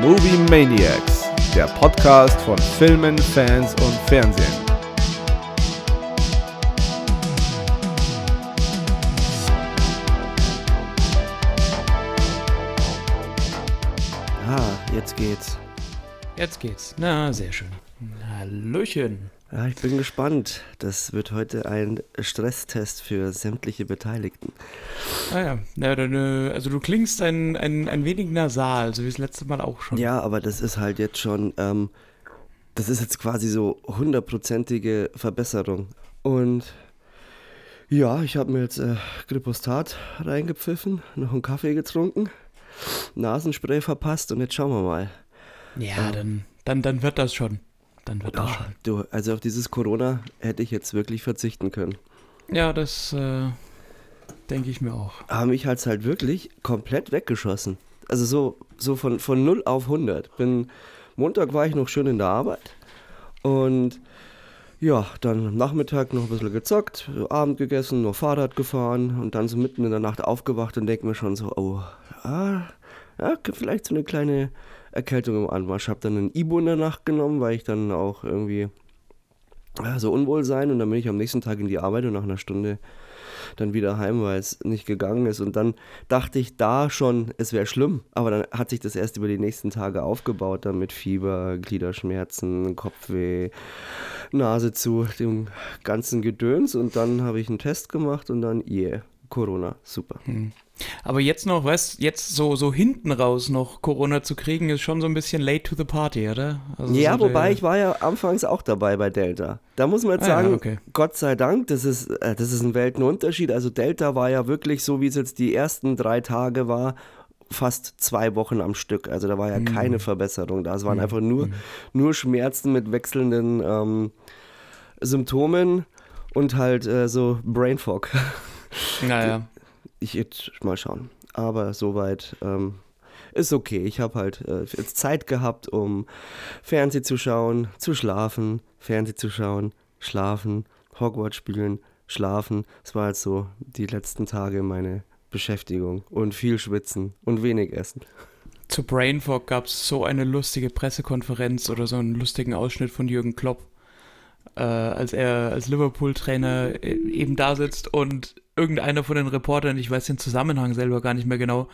Movie Maniacs, der Podcast von Filmen, Fans und Fernsehen. Ah, jetzt geht's. Jetzt geht's. Na, sehr schön. Hallöchen. Ja, ich bin gespannt. Das wird heute ein Stresstest für sämtliche Beteiligten. Ah ja, ja dann, äh, also du klingst ein, ein, ein wenig nasal, so wie das letzte Mal auch schon. Ja, aber das ist halt jetzt schon, ähm, das ist jetzt quasi so hundertprozentige Verbesserung. Und ja, ich habe mir jetzt äh, Gripostat reingepfiffen, noch einen Kaffee getrunken, Nasenspray verpasst und jetzt schauen wir mal. Ja, dann, dann, dann wird das schon. Dann wird das Ah, schon. du, also auf dieses Corona hätte ich jetzt wirklich verzichten können. Ja, das äh, denke ich mir auch. Aber mich hat's halt wirklich komplett weggeschossen. Also so, so von, von 0 auf 100. Bin, Montag war ich noch schön in der Arbeit und ja, dann am Nachmittag noch ein bisschen gezockt, Abend gegessen, noch Fahrrad gefahren und dann so mitten in der Nacht aufgewacht und denke mir schon so, oh, ah, ja, vielleicht so eine kleine Erkältung im Anmarsch. Habe dann ein Ibu in der Nacht genommen, weil ich dann auch irgendwie ja, so unwohl sein und dann bin ich am nächsten Tag in die Arbeit und nach einer Stunde dann wieder heim, weil es nicht gegangen ist. Und dann dachte ich da schon, es wäre schlimm. Aber dann hat sich das erst über die nächsten Tage aufgebaut, dann mit Fieber, Gliederschmerzen, Kopfweh, Nase zu, dem ganzen Gedöns. Und dann habe ich einen Test gemacht und dann, yeah, Corona, super. Aber jetzt noch, weißt jetzt so, so hinten raus noch Corona zu kriegen, ist schon so ein bisschen late to the party, oder? Also Ja, so wobei ich war ja anfangs auch dabei bei Delta. Da muss man jetzt Ah ja, sagen, okay. Gott sei Dank, das ist, äh, das ist ein Weltenunterschied. Also Delta war ja wirklich so, wie es jetzt die ersten drei Tage war, fast zwei Wochen am Stück. Also da war ja keine Verbesserung da. Es waren einfach nur, nur Schmerzen mit wechselnden ähm, Symptomen und halt äh, so Brain Fog. Naja. ich jetzt mal schauen. Aber soweit ähm, ist okay. Ich habe halt äh, jetzt Zeit gehabt, um Fernseh zu schauen, zu schlafen, Fernseh zu schauen, schlafen, Hogwarts spielen, schlafen. Es war halt so die letzten Tage meine Beschäftigung und viel schwitzen und wenig essen. Zu Brain Fog gab es so eine lustige Pressekonferenz oder so einen lustigen Ausschnitt von Jürgen Klopp, äh, als er als Liverpool-Trainer äh, eben da sitzt und irgendeiner von den Reportern, ich weiß den Zusammenhang selber gar nicht mehr genau,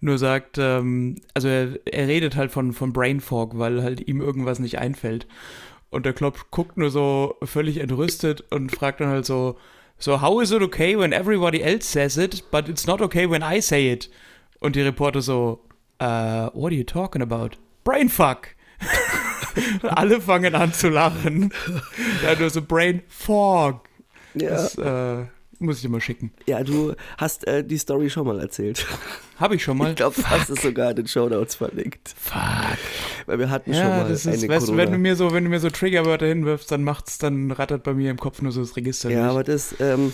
nur sagt, ähm, also er, er redet halt von, von Brain Fog, weil halt ihm irgendwas nicht einfällt. Und der Klopp guckt nur so völlig entrüstet und fragt dann halt so, so how is it okay when everybody else says it, but it's not okay when I say it? Und die Reporter so, uh, what are you talking about? Brainfuck! Alle fangen an zu lachen. Ja, nur so Brain Fog. Ja, Das äh, muss ich dir mal schicken. ja du hast äh, die Story schon mal erzählt. Habe ich schon mal. Ich glaube, du hast es sogar in den Shownotes verlinkt. Fuck. Weil wir hatten schon Ja, mal das eine ist, weißt du, Corona. wenn du mir so, wenn du mir so Triggerwörter hinwirfst, dann macht's, dann rattert bei mir im Kopf nur so das Register. Ja, durch. aber das, ähm,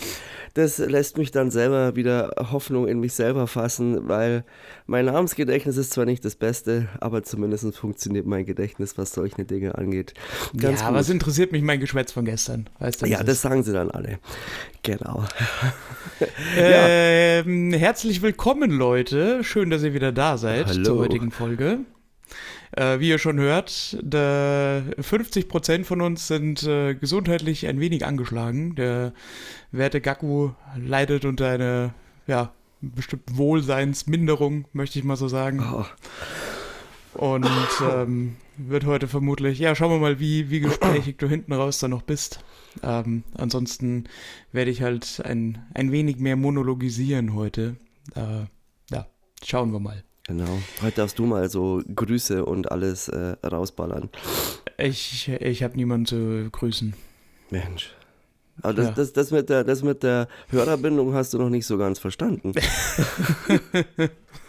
das lässt mich dann selber wieder Hoffnung in mich selber fassen, weil mein Namensgedächtnis ist zwar nicht das Beste, aber zumindest funktioniert mein Gedächtnis, was solche Dinge angeht. Ganz ja, gut. was interessiert mich mein Geschwätz von gestern? Weißt du, ja, es das ist? sagen sie dann alle. Genau. Ähm, herzlich willkommen, Leute. Schön, dass ihr wieder da seid Hallo. zur heutigen Folge. Äh, wie ihr schon hört, der 50% von uns sind äh, gesundheitlich ein wenig angeschlagen. Der werte Gaku leidet unter einer, ja, bestimmten Wohlseinsminderung, möchte ich mal so sagen. Oh, Und ähm, wird heute vermutlich, ja, schauen wir mal, wie, wie gesprächig du hinten raus dann noch bist. Ähm, ansonsten werde ich halt ein, ein wenig mehr monologisieren heute. Äh, schauen wir mal. genau. Heute darfst du mal so Grüße und alles äh, rausballern. Ich, ich habe niemanden zu grüßen. Mensch. Aber das, Ja. das, das, mit der, das mit der Hörerbindung hast du noch nicht so ganz verstanden.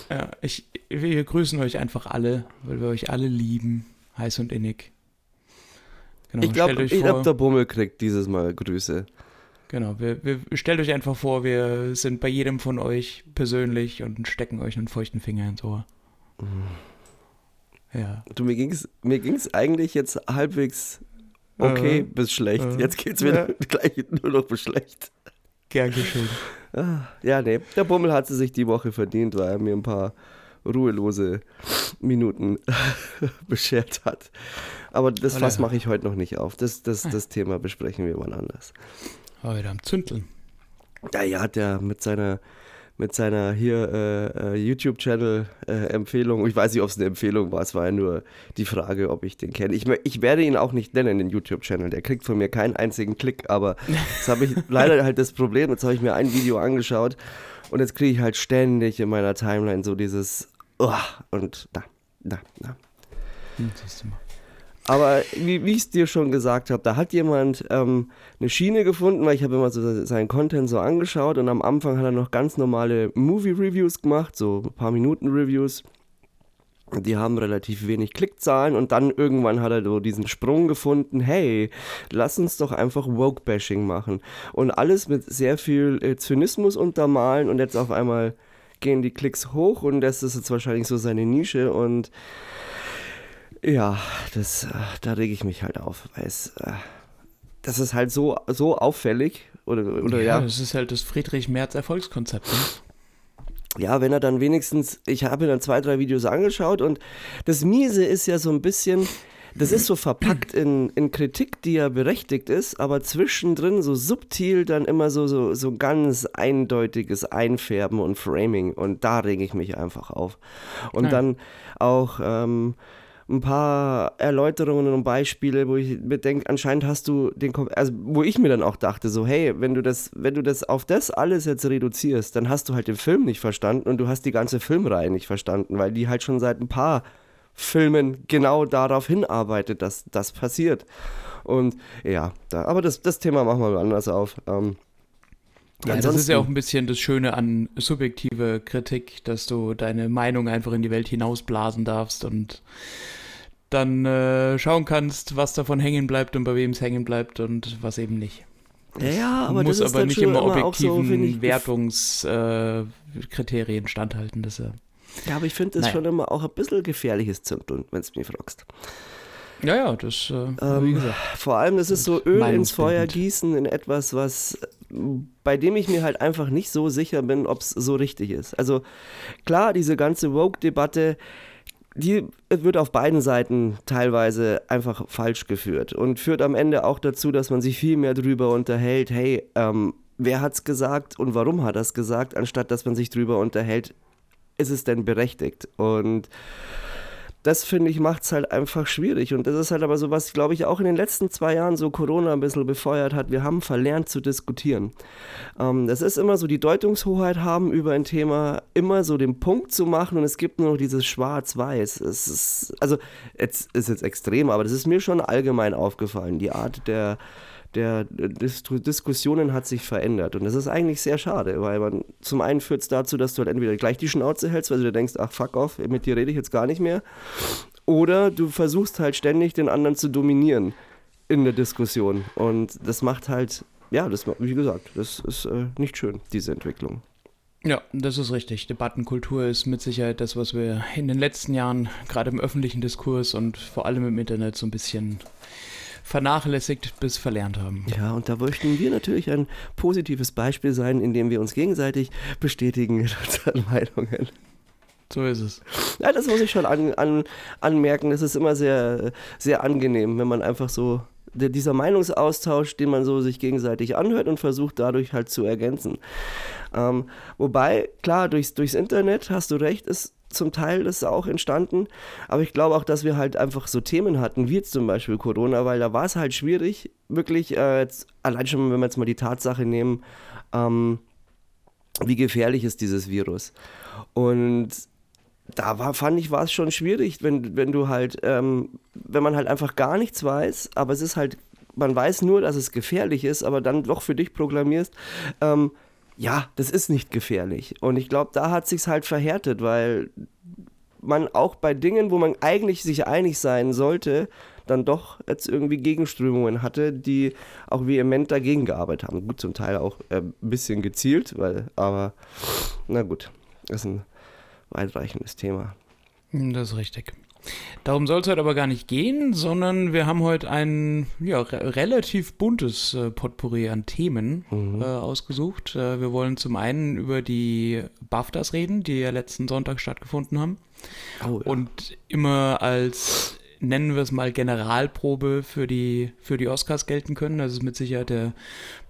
Ja, ich, wir grüßen euch einfach alle, weil wir euch alle lieben, heiß und innig. Genau, Ich glaube, ich vor- glaub, der Bummel kriegt dieses Mal Grüße. Genau, wir, wir stellt euch einfach vor, wir sind bei jedem von euch persönlich und stecken euch einen feuchten Finger ins Ohr. Ja. Du, mir ging's, mir ging's eigentlich jetzt halbwegs okay Äh, bis schlecht. äh, jetzt geht's wieder ja. gleich nur noch bis schlecht. Gern geschehen. Ah, ja, nee, der Bummel hat sie sich die Woche verdient, weil er mir ein paar ruhelose Minuten beschert hat. Aber das Fass mache ich heute noch nicht auf. Das, das, das Thema besprechen wir wann anders. Oh, wieder am Zündeln. Ja, ja, hat der mit seiner mit seiner hier äh, äh, YouTube-Channel-Empfehlung, ich weiß nicht, ob es eine Empfehlung war, es war ja nur die Frage, ob ich den kenne. Ich, ich werde ihn auch nicht nennen, den YouTube-Channel, der kriegt von mir keinen einzigen Klick, aber jetzt habe ich leider halt das Problem, jetzt habe ich mir ein Video angeschaut und jetzt kriege ich halt ständig in meiner Timeline so dieses Uah, und na, na, na. Hm, siehst du mal. Aber wie, wie ich es dir schon gesagt habe, da hat jemand ähm, eine Schiene gefunden, weil ich habe immer so seinen Content so angeschaut und am Anfang hat er noch ganz normale Movie-Reviews gemacht, so ein paar Minuten-Reviews. Die haben relativ wenig Klickzahlen und dann irgendwann hat er so diesen Sprung gefunden, hey, lass uns doch einfach Woke-Bashing machen. Und alles mit sehr viel äh, Zynismus untermalen und jetzt auf einmal gehen die Klicks hoch und das ist jetzt wahrscheinlich so seine Nische und ja, das, äh, da rege ich mich halt auf, weil es, äh, das ist halt so, so auffällig oder, oder ja, ja, das ist halt das Friedrich Merz Erfolgskonzept. Ne? ja, wenn er dann wenigstens, ich habe mir dann zwei, drei Videos angeschaut und das Miese ist ja so ein bisschen, das ist so verpackt in, in Kritik, die ja berechtigt ist, aber zwischendrin so subtil dann immer so, so, so ganz eindeutiges Einfärben und Framing und da rege ich mich einfach auf. Und Ja. dann auch ähm, ein paar Erläuterungen und Beispiele, wo ich mir denke, anscheinend hast du den, also wo ich mir dann auch dachte, so, hey, wenn du das, wenn du das auf das alles jetzt reduzierst, dann hast du halt den Film nicht verstanden und du hast die ganze Filmreihe nicht verstanden, weil die halt schon seit ein paar Filmen genau darauf hinarbeitet, dass das passiert. Und ja, da, aber das, das Thema machen wir mal anders auf. Ähm, Ja, das ist ja auch ein bisschen das Schöne an subjektive Kritik, dass du deine Meinung einfach in die Welt hinausblasen darfst und dann äh, schauen kannst, was davon hängen bleibt und bei wem es hängen bleibt und was eben nicht. Ja, ja, aber muss das ist aber nicht immer immer so, objektiven finde ich, Wertungskriterien äh, standhalten. Das, äh, Ja, aber ich finde das Naja. schon immer auch ein bisschen gefährliches Zündeln, wenn es mich fragst. ja, ja, das, äh, wie Ähm, gesagt. vor allem, das ist so Öl ins. Feuer gießen in etwas, was bei dem ich mir halt einfach nicht so sicher bin, ob es so richtig ist. Also klar, diese ganze Woke-Debatte, die wird auf beiden Seiten teilweise einfach falsch geführt und führt am Ende auch dazu, dass man sich viel mehr drüber unterhält, hey, ähm, wer hat's gesagt und warum hat es gesagt, anstatt dass man sich drüber unterhält, ist es denn berechtigt? Und das finde ich macht es halt einfach schwierig. Und das ist halt aber so, was, glaube ich, auch in den letzten zwei Jahren so Corona ein bisschen befeuert hat. Wir haben verlernt zu diskutieren. Ähm, das ist immer so die Deutungshoheit haben über ein Thema, immer so den Punkt zu machen und es gibt nur noch dieses Schwarz-Weiß. Es ist, also, jetzt ist jetzt extrem, aber das ist mir schon allgemein aufgefallen. Die Art der der Dis Diskussionen hat sich verändert. Und das ist eigentlich sehr schade, weil man zum einen führt es dazu, dass du halt entweder gleich die Schnauze hältst, weil du dir denkst, ach fuck off, mit dir rede ich jetzt gar nicht mehr. Oder du versuchst halt ständig den anderen zu dominieren in der Diskussion. Und das macht halt, ja, das wie gesagt, das ist äh, nicht schön, diese Entwicklung. Ja, das ist richtig. Debattenkultur ist mit Sicherheit das, was wir in den letzten Jahren gerade im öffentlichen Diskurs und vor allem im Internet so ein bisschen vernachlässigt bis verlernt haben. Ja, und da möchten wir natürlich ein positives Beispiel sein, indem wir uns gegenseitig bestätigen in unseren Meinungen. So ist es. Ja, das muss ich schon an, an, anmerken. Das ist immer sehr, sehr angenehm, wenn man einfach so dieser Meinungsaustausch, den man so sich gegenseitig anhört und versucht dadurch halt zu ergänzen. Ähm, wobei, klar, durchs, durchs Internet, hast du recht, ist zum Teil das auch entstanden. Aber ich glaube auch, dass wir halt einfach so Themen hatten, wie jetzt zum Beispiel Corona, weil da war es halt schwierig, wirklich, äh, jetzt, allein schon, wenn wir jetzt mal die Tatsache nehmen, ähm, wie gefährlich ist dieses Virus. Und da war, fand ich, war es schon schwierig, wenn, wenn du halt, ähm, wenn man halt einfach gar nichts weiß, aber es ist halt, man weiß nur, dass es gefährlich ist, aber dann doch für dich proklamierst, ähm, ja, das ist nicht gefährlich. Und ich glaube, da hat sich's halt verhärtet, weil man auch bei Dingen, wo man eigentlich sich einig sein sollte, dann doch jetzt irgendwie Gegenströmungen hatte, die auch vehement dagegen gearbeitet haben. Gut, zum Teil auch äh, ein bisschen gezielt, weil, aber na gut, das ist ein weitreichendes Thema. Das ist richtig. Darum soll es heute aber gar nicht gehen, sondern wir haben heute ein ja, re relativ buntes äh, Potpourri an Themen Mhm. äh, ausgesucht. Äh, wir wollen zum einen über die BAFTAs reden, die ja letzten Sonntag stattgefunden haben. Oh, ja. Und immer als, nennen wir es mal, Generalprobe für die, für die Oscars gelten können. Das ist mit Sicherheit der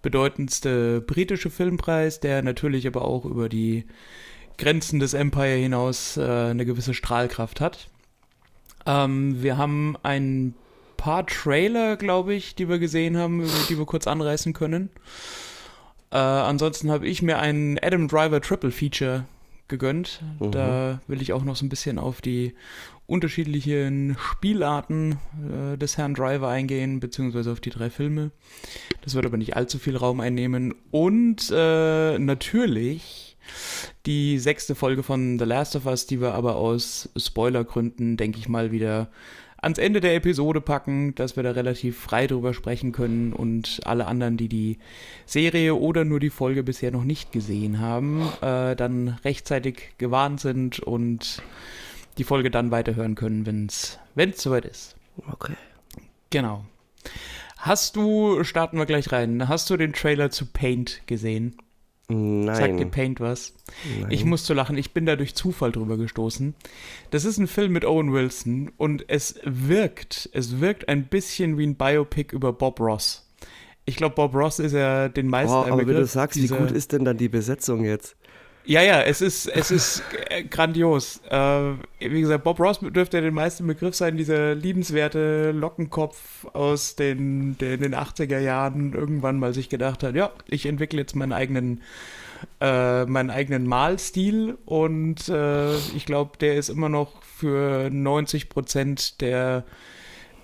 bedeutendste britische Filmpreis, der natürlich aber auch über die Grenzen des Empire hinaus äh, eine gewisse Strahlkraft hat. Ähm, wir haben ein paar Trailer, glaube ich, die wir gesehen haben, die wir kurz anreißen können. Äh, ansonsten habe ich mir einen Adam Driver Triple Feature gegönnt. Mhm. Da will ich auch noch so ein bisschen auf die unterschiedlichen Spielarten äh, des Herrn Driver eingehen, beziehungsweise auf die drei Filme. Das wird aber nicht allzu viel Raum einnehmen. Und äh, natürlich die sechste Folge von The Last of Us, die wir aber aus Spoilergründen, denke ich mal, wieder ans Ende der Episode packen, dass wir da relativ frei drüber sprechen können und alle anderen, die die Serie oder nur die Folge bisher noch nicht gesehen haben, äh, dann rechtzeitig gewarnt sind und die Folge dann weiterhören können, wenn es soweit ist. Okay. Genau. Hast du, starten wir gleich rein, hast du den Trailer zu Paint gesehen? Sagt dir Nein. Paint was? Nein. Ich musste lachen, ich bin da durch Zufall drüber gestoßen. Das ist ein Film mit Owen Wilson und es wirkt, es wirkt ein bisschen wie ein Biopic über Bob Ross. Ich glaube, Bob Ross ist ja den meisten Oh, aber wenn du Begriff, sagst, wie gut ist denn dann die Besetzung jetzt? Ja, ja, es ist, es ist äh, grandios. Äh, wie gesagt, Bob Ross dürfte ja den meisten Begriff sein, dieser liebenswerte Lockenkopf aus den, den, den 80er Jahren irgendwann mal sich gedacht hat, ja, ich entwickle jetzt meinen eigenen, äh, meinen eigenen Malstil und äh, ich glaube, der ist immer noch für 90 Prozent der,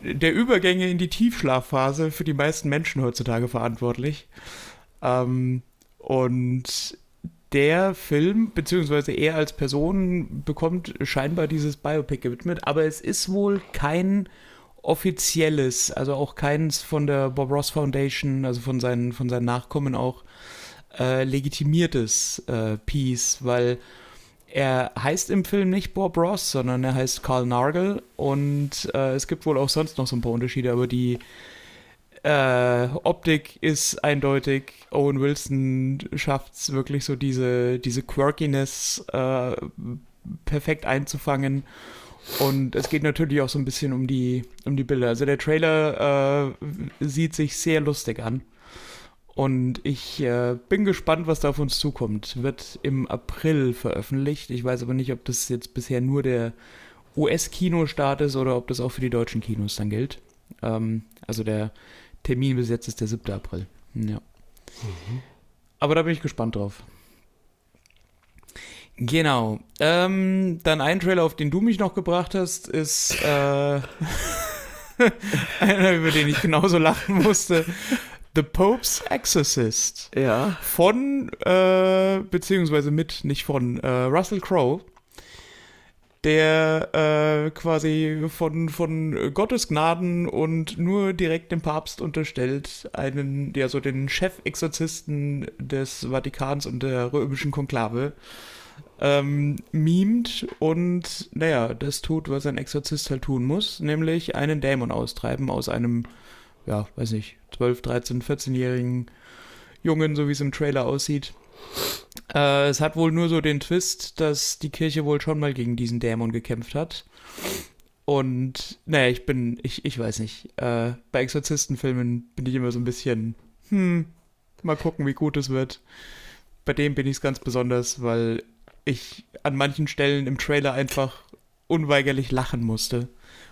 der Übergänge in die Tiefschlafphase für die meisten Menschen heutzutage verantwortlich. Ähm, und der Film, beziehungsweise er als Person, bekommt scheinbar dieses Biopic gewidmet, aber es ist wohl kein offizielles, also auch keins von der Bob Ross Foundation, also von seinen, von seinen Nachkommen auch äh, legitimiertes äh, Piece, weil er heißt im Film nicht Bob Ross, sondern er heißt Carl Nargel und äh, es gibt wohl auch sonst noch so ein paar Unterschiede, aber die äh, Optik ist eindeutig. Owen Wilson schafft es wirklich so diese, diese Quirkiness äh, perfekt einzufangen. Und es geht natürlich auch so ein bisschen um die, um die Bilder. Also der Trailer äh, sieht sich sehr lustig an. Und ich äh, bin gespannt, was da auf uns zukommt. Wird im April veröffentlicht. Ich weiß aber nicht, ob das jetzt bisher nur der US-Kinostart ist oder ob das auch für die deutschen Kinos dann gilt. Ähm, also der Termin bis jetzt ist der 7. April. Ja. Aber da bin ich gespannt drauf. Genau. Ähm, dann ein Trailer, auf den du mich noch gebracht hast, ist äh, einer, über den ich genauso lachen musste. The Pope's Exorcist. Ja. Von, äh, beziehungsweise mit, nicht von, äh, Russell Crowe, der äh, quasi von, von Gottes Gnaden und nur direkt dem Papst unterstellt, einen, ja, so den Chefexorzisten des Vatikans und der römischen Konklave, ähm, mimt und, naja, das tut, was ein Exorzist halt tun muss, nämlich einen Dämon austreiben aus einem, ja, weiß nicht, 12, 13, 14-jährigen Jungen, so wie es im Trailer aussieht. Äh, es hat wohl nur so den Twist, dass die Kirche wohl schon mal gegen diesen Dämon gekämpft hat. Und, naja, ich bin, ich, ich weiß nicht. Äh, bei Exorzistenfilmen bin ich immer so ein bisschen, hm, mal gucken, wie gut es wird. Bei dem bin ich es ganz besonders, weil ich an manchen Stellen im Trailer einfach unweigerlich lachen musste.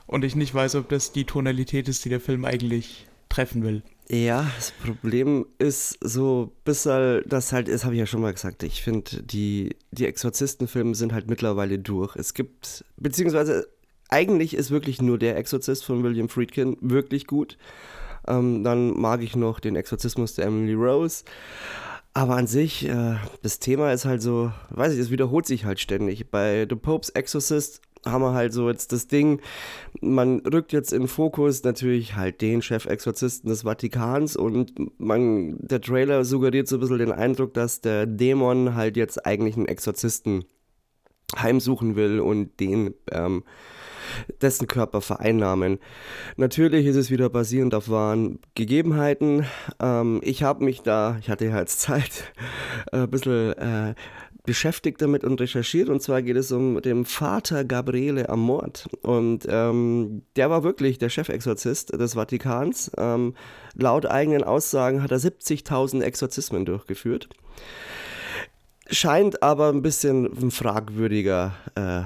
Und ich nicht weiß, ob das die Tonalität ist, die der Film eigentlich treffen will. Ja, das Problem ist so, bis halt, das halt, das habe ich ja schon mal gesagt, ich finde, die, die Exorzistenfilme sind halt mittlerweile durch. Es gibt, beziehungsweise eigentlich ist wirklich nur der Exorzist von William Friedkin wirklich gut. Ähm, dann mag ich noch den Exorzismus der Emily Rose. Aber an sich, äh, das Thema ist halt so, weiß ich, es wiederholt sich halt ständig. Bei The Pope's Exorcist haben wir halt so jetzt das Ding, man rückt jetzt in Fokus natürlich halt den Chefexorzisten des Vatikans und man, der Trailer suggeriert so ein bisschen den Eindruck, dass der Dämon halt jetzt eigentlich einen Exorzisten heimsuchen will und den ähm, dessen Körper vereinnahmen. Natürlich ist es wieder basierend auf wahren Gegebenheiten. Ähm, ich habe mich da, ich hatte ja jetzt Zeit, äh, ein bisschen äh, beschäftigt damit und recherchiert. Und zwar geht es um den Vater Gabriele Amort. Und ähm, der war wirklich der Chefexorzist des Vatikans. Ähm, laut eigenen Aussagen hat er 70.000 Exorzismen durchgeführt. Scheint aber ein bisschen ein fragwürdiger äh,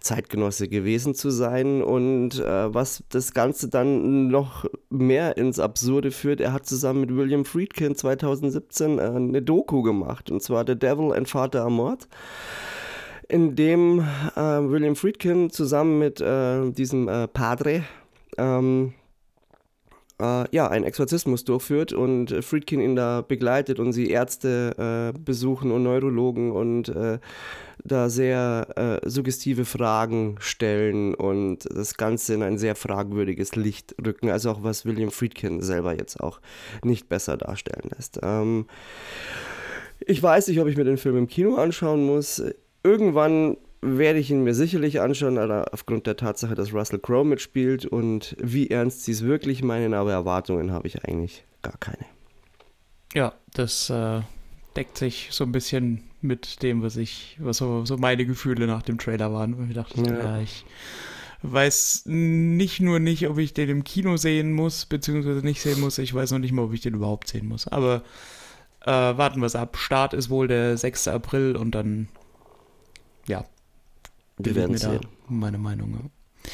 Zeitgenosse gewesen zu sein. Und äh, was das Ganze dann noch mehr ins Absurde führt, er hat zusammen mit William Friedkin 2017 äh, eine Doku gemacht und zwar The Devil and Vater Amort in dem äh, William Friedkin zusammen mit äh, diesem äh, Padre ähm, äh, ja, einen Exorzismus durchführt und äh, Friedkin ihn da begleitet und sie Ärzte äh, besuchen und Neurologen und äh, da sehr äh, suggestive Fragen stellen und das Ganze in ein sehr fragwürdiges Licht rücken. Also auch was William Friedkin selber jetzt auch nicht besser darstellen lässt. Ähm, ich weiß nicht, ob ich mir den Film im Kino anschauen muss. Irgendwann werde ich ihn mir sicherlich anschauen, aber aufgrund der Tatsache, dass Russell Crowe mitspielt und wie ernst sie es wirklich meinen, aber Erwartungen habe ich eigentlich gar keine. Ja, das äh, deckt sich so ein bisschen mit dem, was ich, was so, so meine Gefühle nach dem Trailer waren. Und ich dachte, ja. ja, ich weiß nicht nur nicht, ob ich den im Kino sehen muss, beziehungsweise nicht sehen muss, ich weiß noch nicht mal, ob ich den überhaupt sehen muss. Aber äh, warten wir es ab. Start ist wohl der 6. April und dann, ja, wir werden sehen. Meine Meinung. Ja.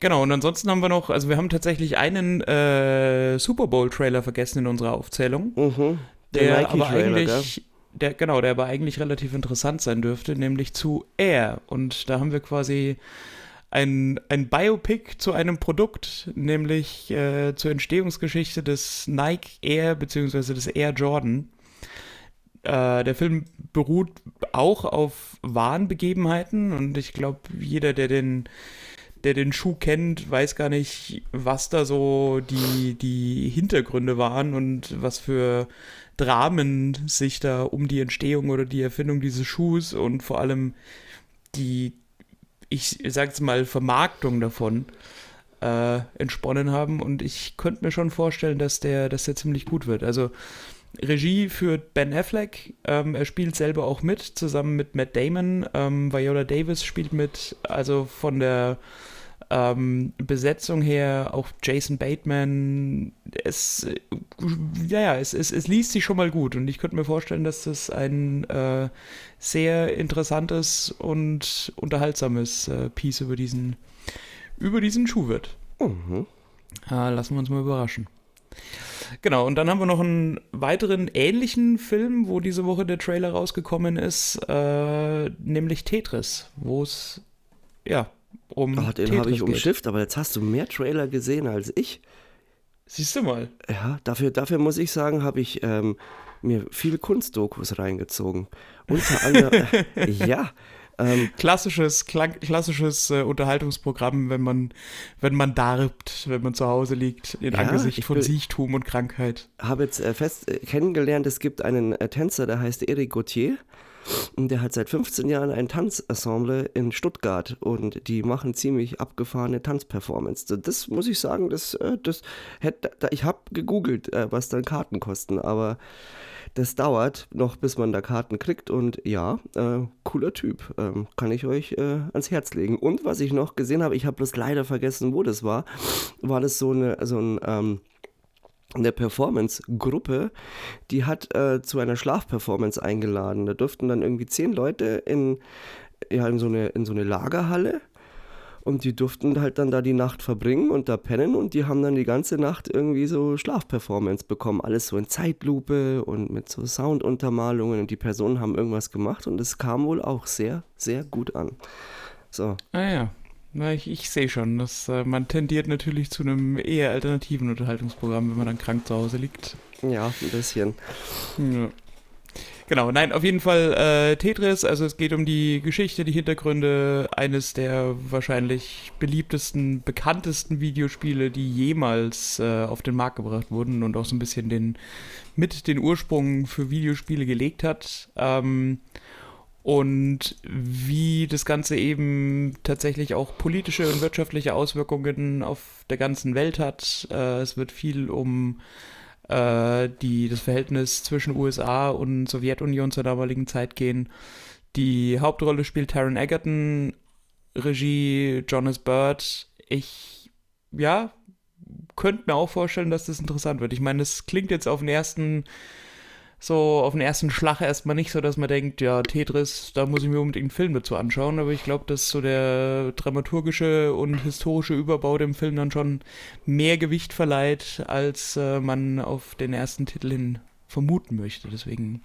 Genau, und ansonsten haben wir noch, also wir haben tatsächlich einen äh, Super Bowl-Trailer vergessen in unserer Aufzählung. Mhm, der, der aber eigentlich, der, genau, der aber eigentlich relativ interessant sein dürfte, nämlich zu Air. Und da haben wir quasi ein, ein Biopic zu einem Produkt, nämlich äh, zur Entstehungsgeschichte des Nike Air bzw. des Air Jordan. Äh, der Film beruht auch auf wahren Begebenheiten und ich glaube, jeder, der den, der den Schuh kennt, weiß gar nicht, was da so die, die Hintergründe waren und was für Dramen sich da um die Entstehung oder die Erfindung dieses Schuhs und vor allem die, ich sag's mal, Vermarktung davon äh, entsponnen haben. Und ich könnte mir schon vorstellen, dass der, dass der ziemlich gut wird. Also Regie führt Ben Affleck. Ähm, er spielt selber auch mit, zusammen mit Matt Damon. Ähm, Viola Davis spielt mit. Also von der ähm, Besetzung her auch Jason Bateman. Es, ja, ja, es, es, es liest sich schon mal gut. Und ich könnte mir vorstellen, dass das ein äh, sehr interessantes und unterhaltsames äh, Piece über diesen, über diesen Schuh wird. Mhm. Äh, lassen wir uns mal überraschen. Genau, und dann haben wir noch einen weiteren ähnlichen Film, wo diese Woche der Trailer rausgekommen ist, äh, nämlich Tetris, wo es ja um oh, den habe ich umschifft, aber jetzt hast du mehr Trailer gesehen als ich. Siehst du mal. Ja, dafür, dafür muss ich sagen, habe ich ähm, mir viele Kunstdokus reingezogen. Unter anderem, äh, ja, ähm, klassisches, klassisches äh, Unterhaltungsprogramm, wenn man, wenn man darbt, wenn man zu Hause liegt, in ja, Angesicht von Siechtum und Krankheit. habe jetzt äh, fest äh, kennengelernt, es gibt einen äh, Tänzer, der heißt Eric Gauthier. Und der hat seit 15 Jahren ein Tanzensemble in Stuttgart und die machen ziemlich abgefahrene Tanzperformance. Das muss ich sagen, das, äh, das hätte, ich habe gegoogelt, äh, was dann Karten kosten, aber das dauert noch, bis man da Karten kriegt und ja, äh, cooler Typ. Ähm, kann ich euch äh, ans Herz legen. Und was ich noch gesehen habe, ich habe bloß leider vergessen, wo das war, war das so, eine, so ein... Ähm, eine Performance-Gruppe, die hat äh, zu einer Schlafperformance eingeladen. Da durften dann irgendwie zehn Leute in, ja, in, so, eine, in so eine Lagerhalle und die durften halt dann da die Nacht verbringen und da pennen und die haben dann die ganze Nacht irgendwie so Schlafperformance bekommen. Alles so in Zeitlupe und mit so Sounduntermalungen und die Personen haben irgendwas gemacht und es kam wohl auch sehr, sehr gut an. So. Ah ja. Na, ich, ich sehe schon, dass äh, man tendiert natürlich zu einem eher alternativen Unterhaltungsprogramm, wenn man dann krank zu Hause liegt. Ja, ein bisschen. Ja. Genau, nein, auf jeden Fall äh, Tetris. Also es geht um die Geschichte, die Hintergründe eines der wahrscheinlich beliebtesten, bekanntesten Videospiele, die jemals äh, auf den Markt gebracht wurden und auch so ein bisschen den mit den Ursprung für Videospiele gelegt hat. Ähm, und wie das Ganze eben tatsächlich auch politische und wirtschaftliche Auswirkungen auf der ganzen Welt hat. Äh, es wird viel um äh, die, das Verhältnis zwischen USA und Sowjetunion zur damaligen Zeit gehen. Die Hauptrolle spielt Taron Egerton, Regie Jonas Bird. Ich, ja, könnte mir auch vorstellen, dass das interessant wird. Ich meine, das klingt jetzt auf den ersten, so auf den ersten Schlag erstmal nicht so, dass man denkt, ja, Tetris, da muss ich mir unbedingt einen Film dazu anschauen, aber ich glaube, dass so der dramaturgische und historische Überbau dem Film dann schon mehr Gewicht verleiht, als äh, man auf den ersten Titel hin vermuten möchte. Deswegen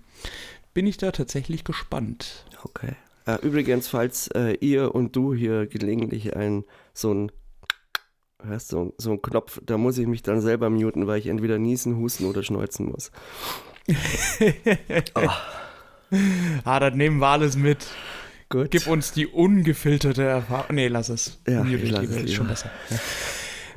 bin ich da tatsächlich gespannt. Okay. Äh, übrigens, falls äh, ihr und du hier gelegentlich ein so ein hörst so, so ein Knopf, da muss ich mich dann selber muten, weil ich entweder niesen, husten oder schneuzen muss. Oh. Ah, das nehmen wir alles mit. Gut. Gib uns die ungefilterte Erfahrung. Nee, lass es. Ja, ich lass es ist schon besser. Ja.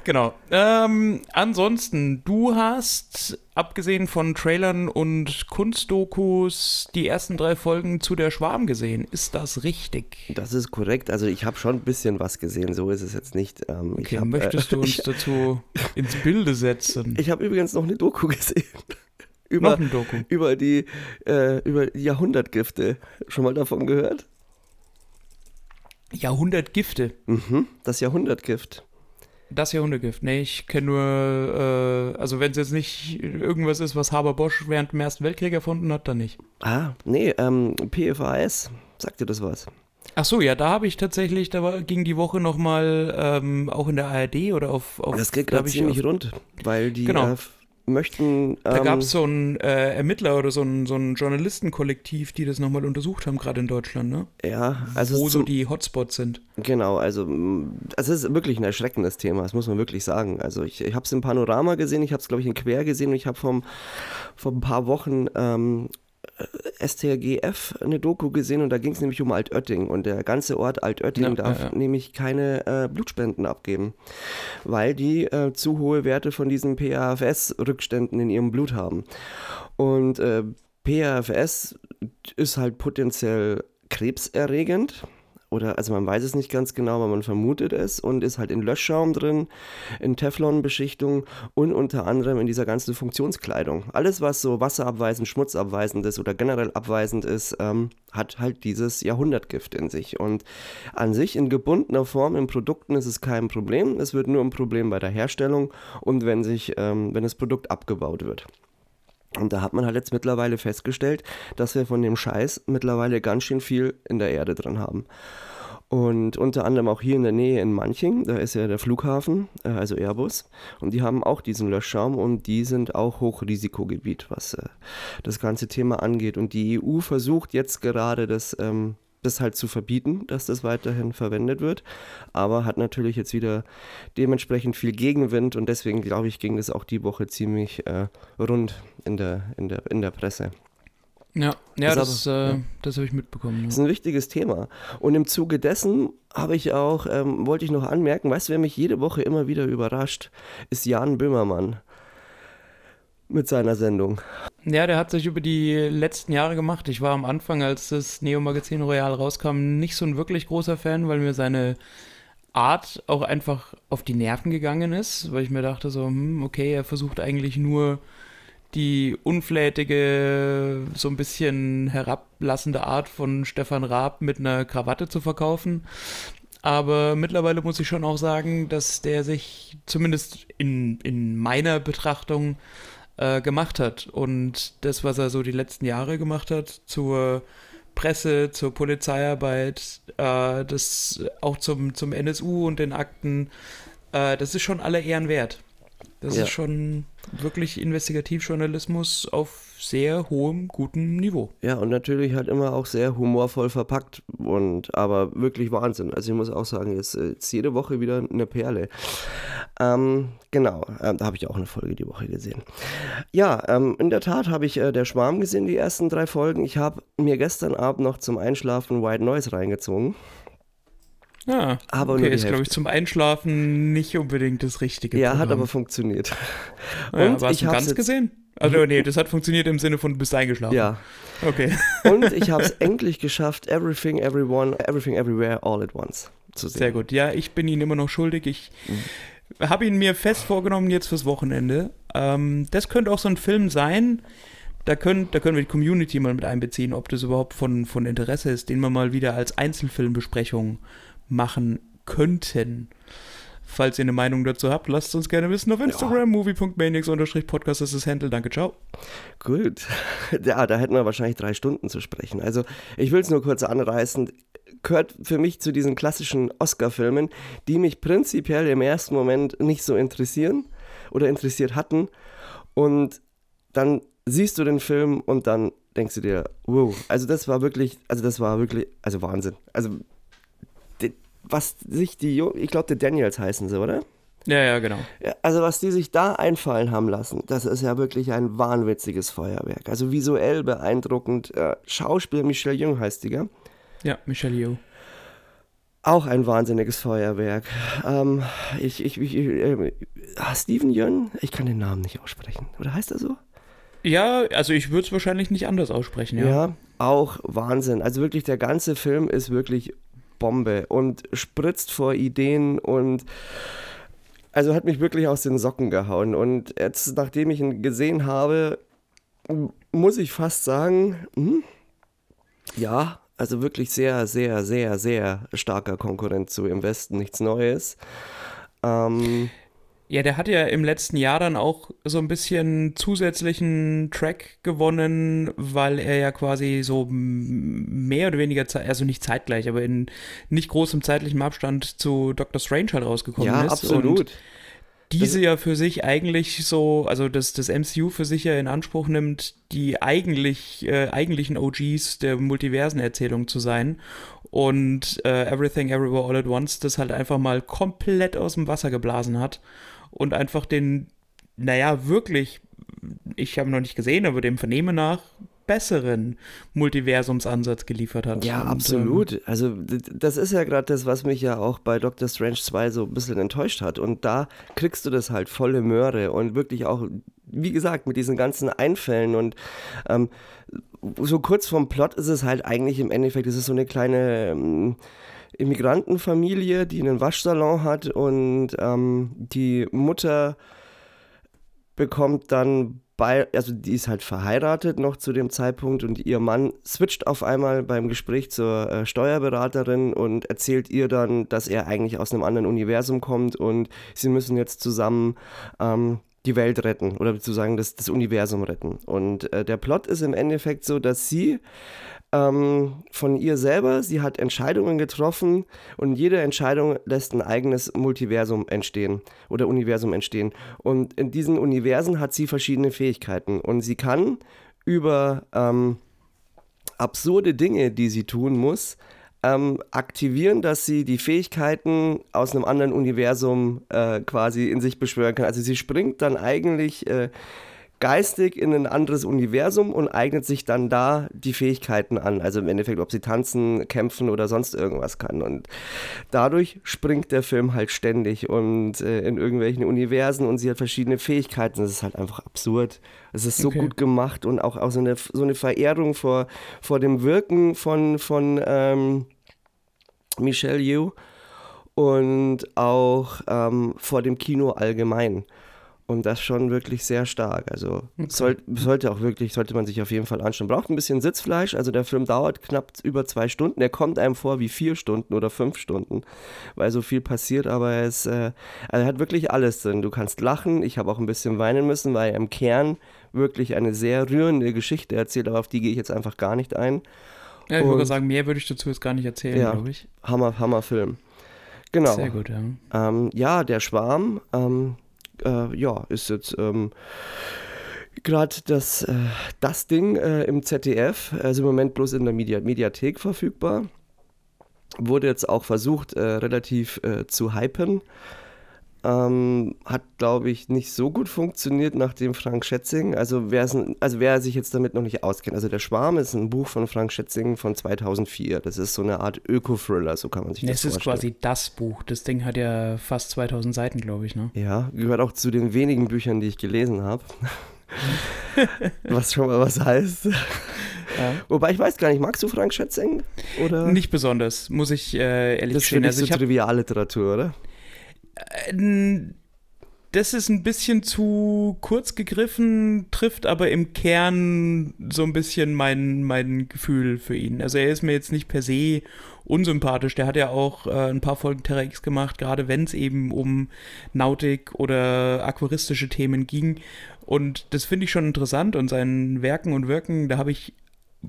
Genau. Ähm, ansonsten, du hast, abgesehen von Trailern und Kunstdokus, die ersten drei Folgen zu der Schwarm gesehen. Ist das richtig? Das ist korrekt. Also ich habe schon ein bisschen was gesehen, so ist es jetzt nicht. Ähm, okay, hab, möchtest äh, du uns ich, dazu ins Bilde setzen? Ich habe übrigens noch eine Doku gesehen. Über? Über die, äh, über die Jahrhundertgifte. Schon mal davon gehört? Jahrhundertgifte? Mhm, das Jahrhundertgift. Das Jahrhundertgift. Nee, ich kenne nur, äh, also wenn es jetzt nicht irgendwas ist, was Haber Bosch während dem Ersten Weltkrieg erfunden hat, dann nicht. Ah, nee, ähm, PFAS, sagt dir das was? Ach so, ja, da habe ich tatsächlich, da war, ging die Woche nochmal ähm, auch in der ARD oder auf. auf das geht gerade ziemlich auf, rund, weil die genau. äh, möchten. Ähm, da gab es so einen äh, Ermittler oder so ein, so ein Journalistenkollektiv, die das nochmal untersucht haben, gerade in Deutschland, ne? Ja, also. Wo so die Hotspots sind. Genau, also, also es ist wirklich ein erschreckendes Thema, das muss man wirklich sagen. Also ich, ich habe es im Panorama gesehen, ich habe es, glaube ich, in Quer gesehen und ich habe vor ein paar Wochen ähm, STRGF eine Doku gesehen und da ging es nämlich um Altötting und der ganze Ort Altötting ja, darf ja, ja. nämlich keine äh, Blutspenden abgeben, weil die äh, zu hohe Werte von diesen PAFS-Rückständen in ihrem Blut haben. Und äh, PAFS ist halt potenziell krebserregend oder also man weiß es nicht ganz genau, aber man vermutet es und ist halt in Löschschaum drin, in Teflonbeschichtung und unter anderem in dieser ganzen Funktionskleidung. Alles, was so wasserabweisend, schmutzabweisend ist oder generell abweisend ist, ähm, hat halt dieses Jahrhundertgift in sich. Und an sich in gebundener Form in Produkten ist es kein Problem. Es wird nur ein Problem bei der Herstellung und wenn sich, ähm, wenn das Produkt abgebaut wird. Und da hat man halt jetzt mittlerweile festgestellt, dass wir von dem Scheiß mittlerweile ganz schön viel in der Erde drin haben. Und unter anderem auch hier in der Nähe in Manching, da ist ja der Flughafen, äh, also Airbus. Und die haben auch diesen Löschschaum und die sind auch Hochrisikogebiet, was äh, das ganze Thema angeht. Und die EU versucht jetzt gerade das ähm, das halt zu verbieten, dass das weiterhin verwendet wird, aber hat natürlich jetzt wieder dementsprechend viel Gegenwind und deswegen glaube ich, ging es auch die Woche ziemlich äh, rund in der, in, der, in der Presse. Ja, ja, das, das, äh, ja. das habe ich mitbekommen. Ja. Das ist ein wichtiges Thema. Und im Zuge dessen habe ich auch, ähm, wollte ich noch anmerken, weißt du, wer mich jede Woche immer wieder überrascht, ist Jan Böhmermann mit seiner Sendung. Ja, der hat sich über die letzten Jahre gemacht. Ich war am Anfang, als das Neo Magazin Royal rauskam, nicht so ein wirklich großer Fan, weil mir seine Art auch einfach auf die Nerven gegangen ist, weil ich mir dachte so, hm, okay, er versucht eigentlich nur die unflätige, so ein bisschen herablassende Art von Stefan Raab mit einer Krawatte zu verkaufen. Aber mittlerweile muss ich schon auch sagen, dass der sich zumindest in, in meiner Betrachtung äh, gemacht hat. Und das, was er so die letzten Jahre gemacht hat zur Presse, zur Polizeiarbeit, äh, das auch zum, zum NSU und den Akten, äh, das ist schon aller Ehren wert. Das ja. ist schon wirklich Investigativjournalismus auf sehr hohem, gutem Niveau. Ja, und natürlich halt immer auch sehr humorvoll verpackt und aber wirklich Wahnsinn. Also ich muss auch sagen, jetzt, jetzt jede Woche wieder eine Perle. Ähm, genau, ähm, da habe ich auch eine Folge die Woche gesehen. Ja, ähm, in der Tat habe ich äh, Der Schwarm gesehen, die ersten drei Folgen. Ich habe mir gestern Abend noch zum Einschlafen White Noise reingezogen. Ah, aber okay, ist, glaube ich, zum Einschlafen nicht unbedingt das Richtige. Ja, Programm. hat aber funktioniert. Und ja, hast ich du ganz gesehen? Also nee, das hat funktioniert im Sinne von du bist eingeschlafen. Ja. Okay. Und ich habe es endlich geschafft, Everything, Everyone, Everything, Everywhere, All at Once zu sehen. Sehr gut. Ja, ich bin Ihnen immer noch schuldig. Ich habe ihn mir fest vorgenommen jetzt fürs Wochenende. Ähm, das könnte auch so ein Film sein. Da können, da können wir die Community mal mit einbeziehen, ob das überhaupt von, von Interesse ist, den wir mal wieder als Einzelfilmbesprechung machen könnten. Falls ihr eine Meinung dazu habt, lasst uns gerne wissen auf Instagram, movie.maniacs-podcast, das ist Handle. Danke, ciao. Gut. Ja, da hätten wir wahrscheinlich drei Stunden zu sprechen. Also, ich will es nur kurz anreißen. Gehört für mich zu diesen klassischen Oscar-Filmen, die mich prinzipiell im ersten Moment nicht so interessieren oder interessiert hatten. Und dann siehst du den Film und dann denkst du dir, wow, also das war wirklich, also das war wirklich, also Wahnsinn. Also, was sich die, ich glaube, die Daniels heißen sie, oder? Ja, ja, genau. Also was die sich da einfallen haben lassen, das ist ja wirklich ein wahnwitziges Feuerwerk. Also visuell beeindruckend. Äh, Schauspiel Michelle Jung heißt die, gell? Ja, Michelle Yeoh. Auch ein wahnsinniges Feuerwerk. Ähm, ich, ich, ich, äh, Steven Yeun, ich kann den Namen nicht aussprechen. Oder heißt er so? Ja, also ich würde es wahrscheinlich nicht anders aussprechen, ja. Ja, auch Wahnsinn. Also wirklich, der ganze Film ist wirklich Bombe und spritzt vor Ideen und also hat mich wirklich aus den Socken gehauen. Und jetzt, nachdem ich ihn gesehen habe, muss ich fast sagen, hm, ja, also wirklich sehr, sehr, sehr, sehr starker Konkurrent zu Im Westen, nichts Neues. Ähm, Ja, der hat ja im letzten Jahr dann auch so ein bisschen zusätzlichen Track gewonnen, weil er ja quasi so mehr oder weniger, also nicht zeitgleich, aber in nicht großem zeitlichem Abstand zu Doctor Strange halt rausgekommen ja, ist. absolut. Und diese ja für sich eigentlich so, also das, das MCU für sich ja in Anspruch nimmt, die eigentlich, äh, eigentlichen OGs der Multiversenerzählung zu sein. Und äh, Everything Everywhere All at Once das halt einfach mal komplett aus dem Wasser geblasen hat und einfach den, naja, wirklich, ich habe noch nicht gesehen, aber dem Vernehmen nach besseren Multiversumsansatz geliefert hat. Ja, Und, absolut. Also d- das ist ja gerade das, was mich ja auch bei Doctor Strange 2 so ein bisschen enttäuscht hat. Und da kriegst du das halt volle Möhre und wirklich auch, wie gesagt, mit diesen ganzen Einfällen und ähm, so kurz vorm Plot ist es halt eigentlich im Endeffekt, es ist so eine kleine ähm, Immigrantenfamilie, die einen Waschsalon hat und ähm, die Mutter bekommt dann bei, also die ist halt verheiratet noch zu dem Zeitpunkt und ihr Mann switcht auf einmal beim Gespräch zur äh, Steuerberaterin und erzählt ihr dann, dass er eigentlich aus einem anderen Universum kommt und sie müssen jetzt zusammen ähm, die Welt retten oder sozusagen das, das Universum retten. Und äh, der Plot ist im Endeffekt so, dass sie ähm, von ihr selber, sie hat Entscheidungen getroffen und jede Entscheidung lässt ein eigenes Multiversum entstehen oder Universum entstehen. Und in diesen Universen hat sie verschiedene Fähigkeiten und sie kann über ähm, absurde Dinge, die sie tun muss, ähm, aktivieren, dass sie die Fähigkeiten aus einem anderen Universum äh, quasi in sich beschwören kann. Also sie springt dann eigentlich äh, geistig in ein anderes Universum und eignet sich dann da die Fähigkeiten an. Also im Endeffekt, ob sie tanzen, kämpfen oder sonst irgendwas kann. Und dadurch springt der Film halt ständig und äh, in irgendwelchen Universen und sie hat verschiedene Fähigkeiten. Das ist halt einfach absurd. Es ist so Okay. gut gemacht und auch, auch so, eine, so eine Verehrung vor, vor dem Wirken von, von ähm, Michelle Yeoh und auch ähm, vor dem Kino allgemein. Und das schon wirklich sehr stark. Also soll, sollte auch wirklich, sollte man sich auf jeden Fall anschauen. Braucht ein bisschen Sitzfleisch. Also der Film dauert knapp über zwei Stunden. Er kommt einem vor wie vier Stunden oder fünf Stunden, weil so viel passiert. Aber er ist, äh, also er hat wirklich alles drin. Du kannst lachen. Ich habe auch ein bisschen weinen müssen, weil er im Kern wirklich eine sehr rührende Geschichte erzählt. Aber auf die gehe ich jetzt einfach gar nicht ein. Ja, ich würde sagen, mehr würde ich dazu jetzt gar nicht erzählen, Ja. glaube ich. Hammer, Hammer Film. Genau. Sehr gut, ja. Ähm, ja, der Schwarm, ähm, äh, ja, ist jetzt ähm, gerade das, äh, das Ding äh, im ZDF, also im Moment bloß in der Media Mediathek verfügbar. Wurde jetzt auch versucht, äh, relativ äh, zu hypen. Ähm, hat, glaube ich, nicht so gut funktioniert nach dem Frank Schätzing. Also wer, es- also wer sich jetzt damit noch nicht auskennt. Also Der Schwarm ist ein Buch von Frank Schätzing von 2004. Das ist so eine Art Öko-Thriller, so kann man sich das Es ist vorstellen. quasi das Buch. Das Ding hat ja fast 2000 Seiten, glaube ich, ne? Ja, gehört auch zu den wenigen Büchern, die ich gelesen habe. was schon mal was heißt. Ja. Wobei ich weiß gar nicht, magst du Frank Schätzing? Oder? Nicht besonders, muss ich äh, ehrlich gestehen. Das ist also so Trivialliteratur, oder? Das ist ein bisschen zu kurz gegriffen, trifft aber im Kern so ein bisschen mein, mein Gefühl für ihn. Also er ist mir jetzt nicht per se unsympathisch. Der hat ja auch äh, ein paar Folgen Terra X gemacht, gerade wenn es eben um Nautik oder aquaristische Themen ging. Und das finde ich schon interessant und seinen Werken und Wirken, da habe ich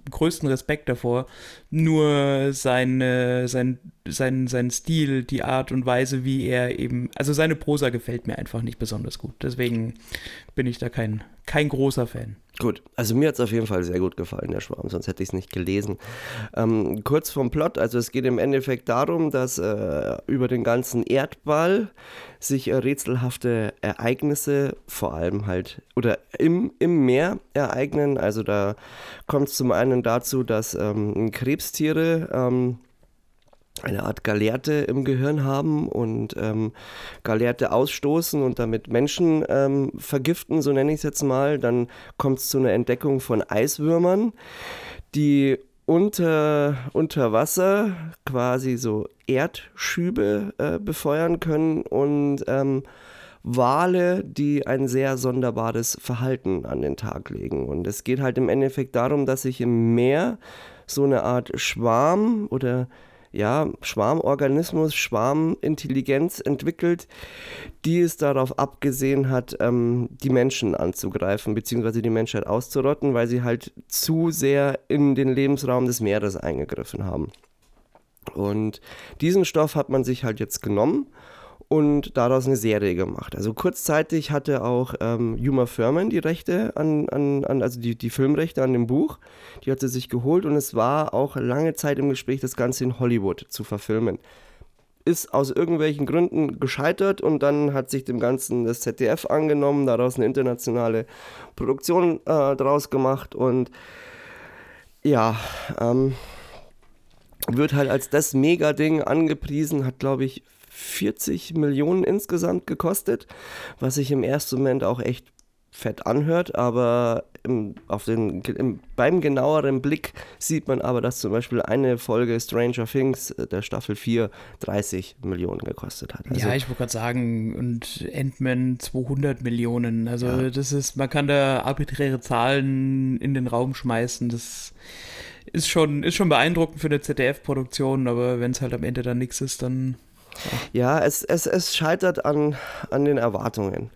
größten Respekt davor. Nur seine, sein, sein, sein Stil, die Art und Weise, wie er eben, also seine Prosa gefällt mir einfach nicht besonders gut. Deswegen bin ich da kein, kein großer Fan. Gut, also mir hat es auf jeden Fall sehr gut gefallen, der Schwarm, sonst hätte ich es nicht gelesen. Ähm, kurz vom Plot, also es geht im Endeffekt darum, dass äh, über den ganzen Erdball sich äh, rätselhafte Ereignisse vor allem halt oder im, im Meer ereignen. Also da kommt es zum einen dazu, dass ähm, Krebstiere ähm, eine Art Gallerte im Gehirn haben und ähm, Gallerte ausstoßen und damit Menschen ähm, vergiften, so nenne ich es jetzt mal, dann kommt es zu einer Entdeckung von Eiswürmern, die unter, unter Wasser quasi so Erdschübe äh, befeuern können und ähm, Wale, die ein sehr sonderbares Verhalten an den Tag legen. Und es geht halt im Endeffekt darum, dass sich im Meer so eine Art Schwarm oder ja, Schwarmorganismus, Schwarmintelligenz entwickelt, die es darauf abgesehen hat, ähm, die Menschen anzugreifen, beziehungsweise die Menschheit auszurotten, weil sie halt zu sehr in den Lebensraum des Meeres eingegriffen haben. Und diesen Stoff hat man sich halt jetzt genommen und daraus eine Serie gemacht. Also kurzzeitig hatte auch ähm, Uma Thurman die Rechte an, an, an, also die, die Filmrechte an dem Buch. Die hat sie sich geholt und es war auch lange Zeit im Gespräch, das Ganze in Hollywood zu verfilmen. Ist aus irgendwelchen Gründen gescheitert und dann hat sich dem Ganzen das ZDF angenommen, daraus eine internationale Produktion äh, draus gemacht und ja, ähm, wird halt als das Mega-Ding angepriesen, hat glaube ich 40 Millionen insgesamt gekostet, was sich im ersten Moment auch echt fett anhört, aber im, auf den, im, beim genaueren Blick sieht man aber, dass zum Beispiel eine Folge Stranger Things äh, der Staffel 4 30 Millionen gekostet hat. Also, ja, ich wollte gerade sagen, und Ant-Man 200 Millionen. Also ja. das ist, man kann da arbiträre Zahlen in den Raum schmeißen. Das ist schon, ist schon beeindruckend für eine ZDF-Produktion, aber wenn es halt am Ende dann nichts ist, dann ja, es, es, es scheitert an, an den Erwartungen.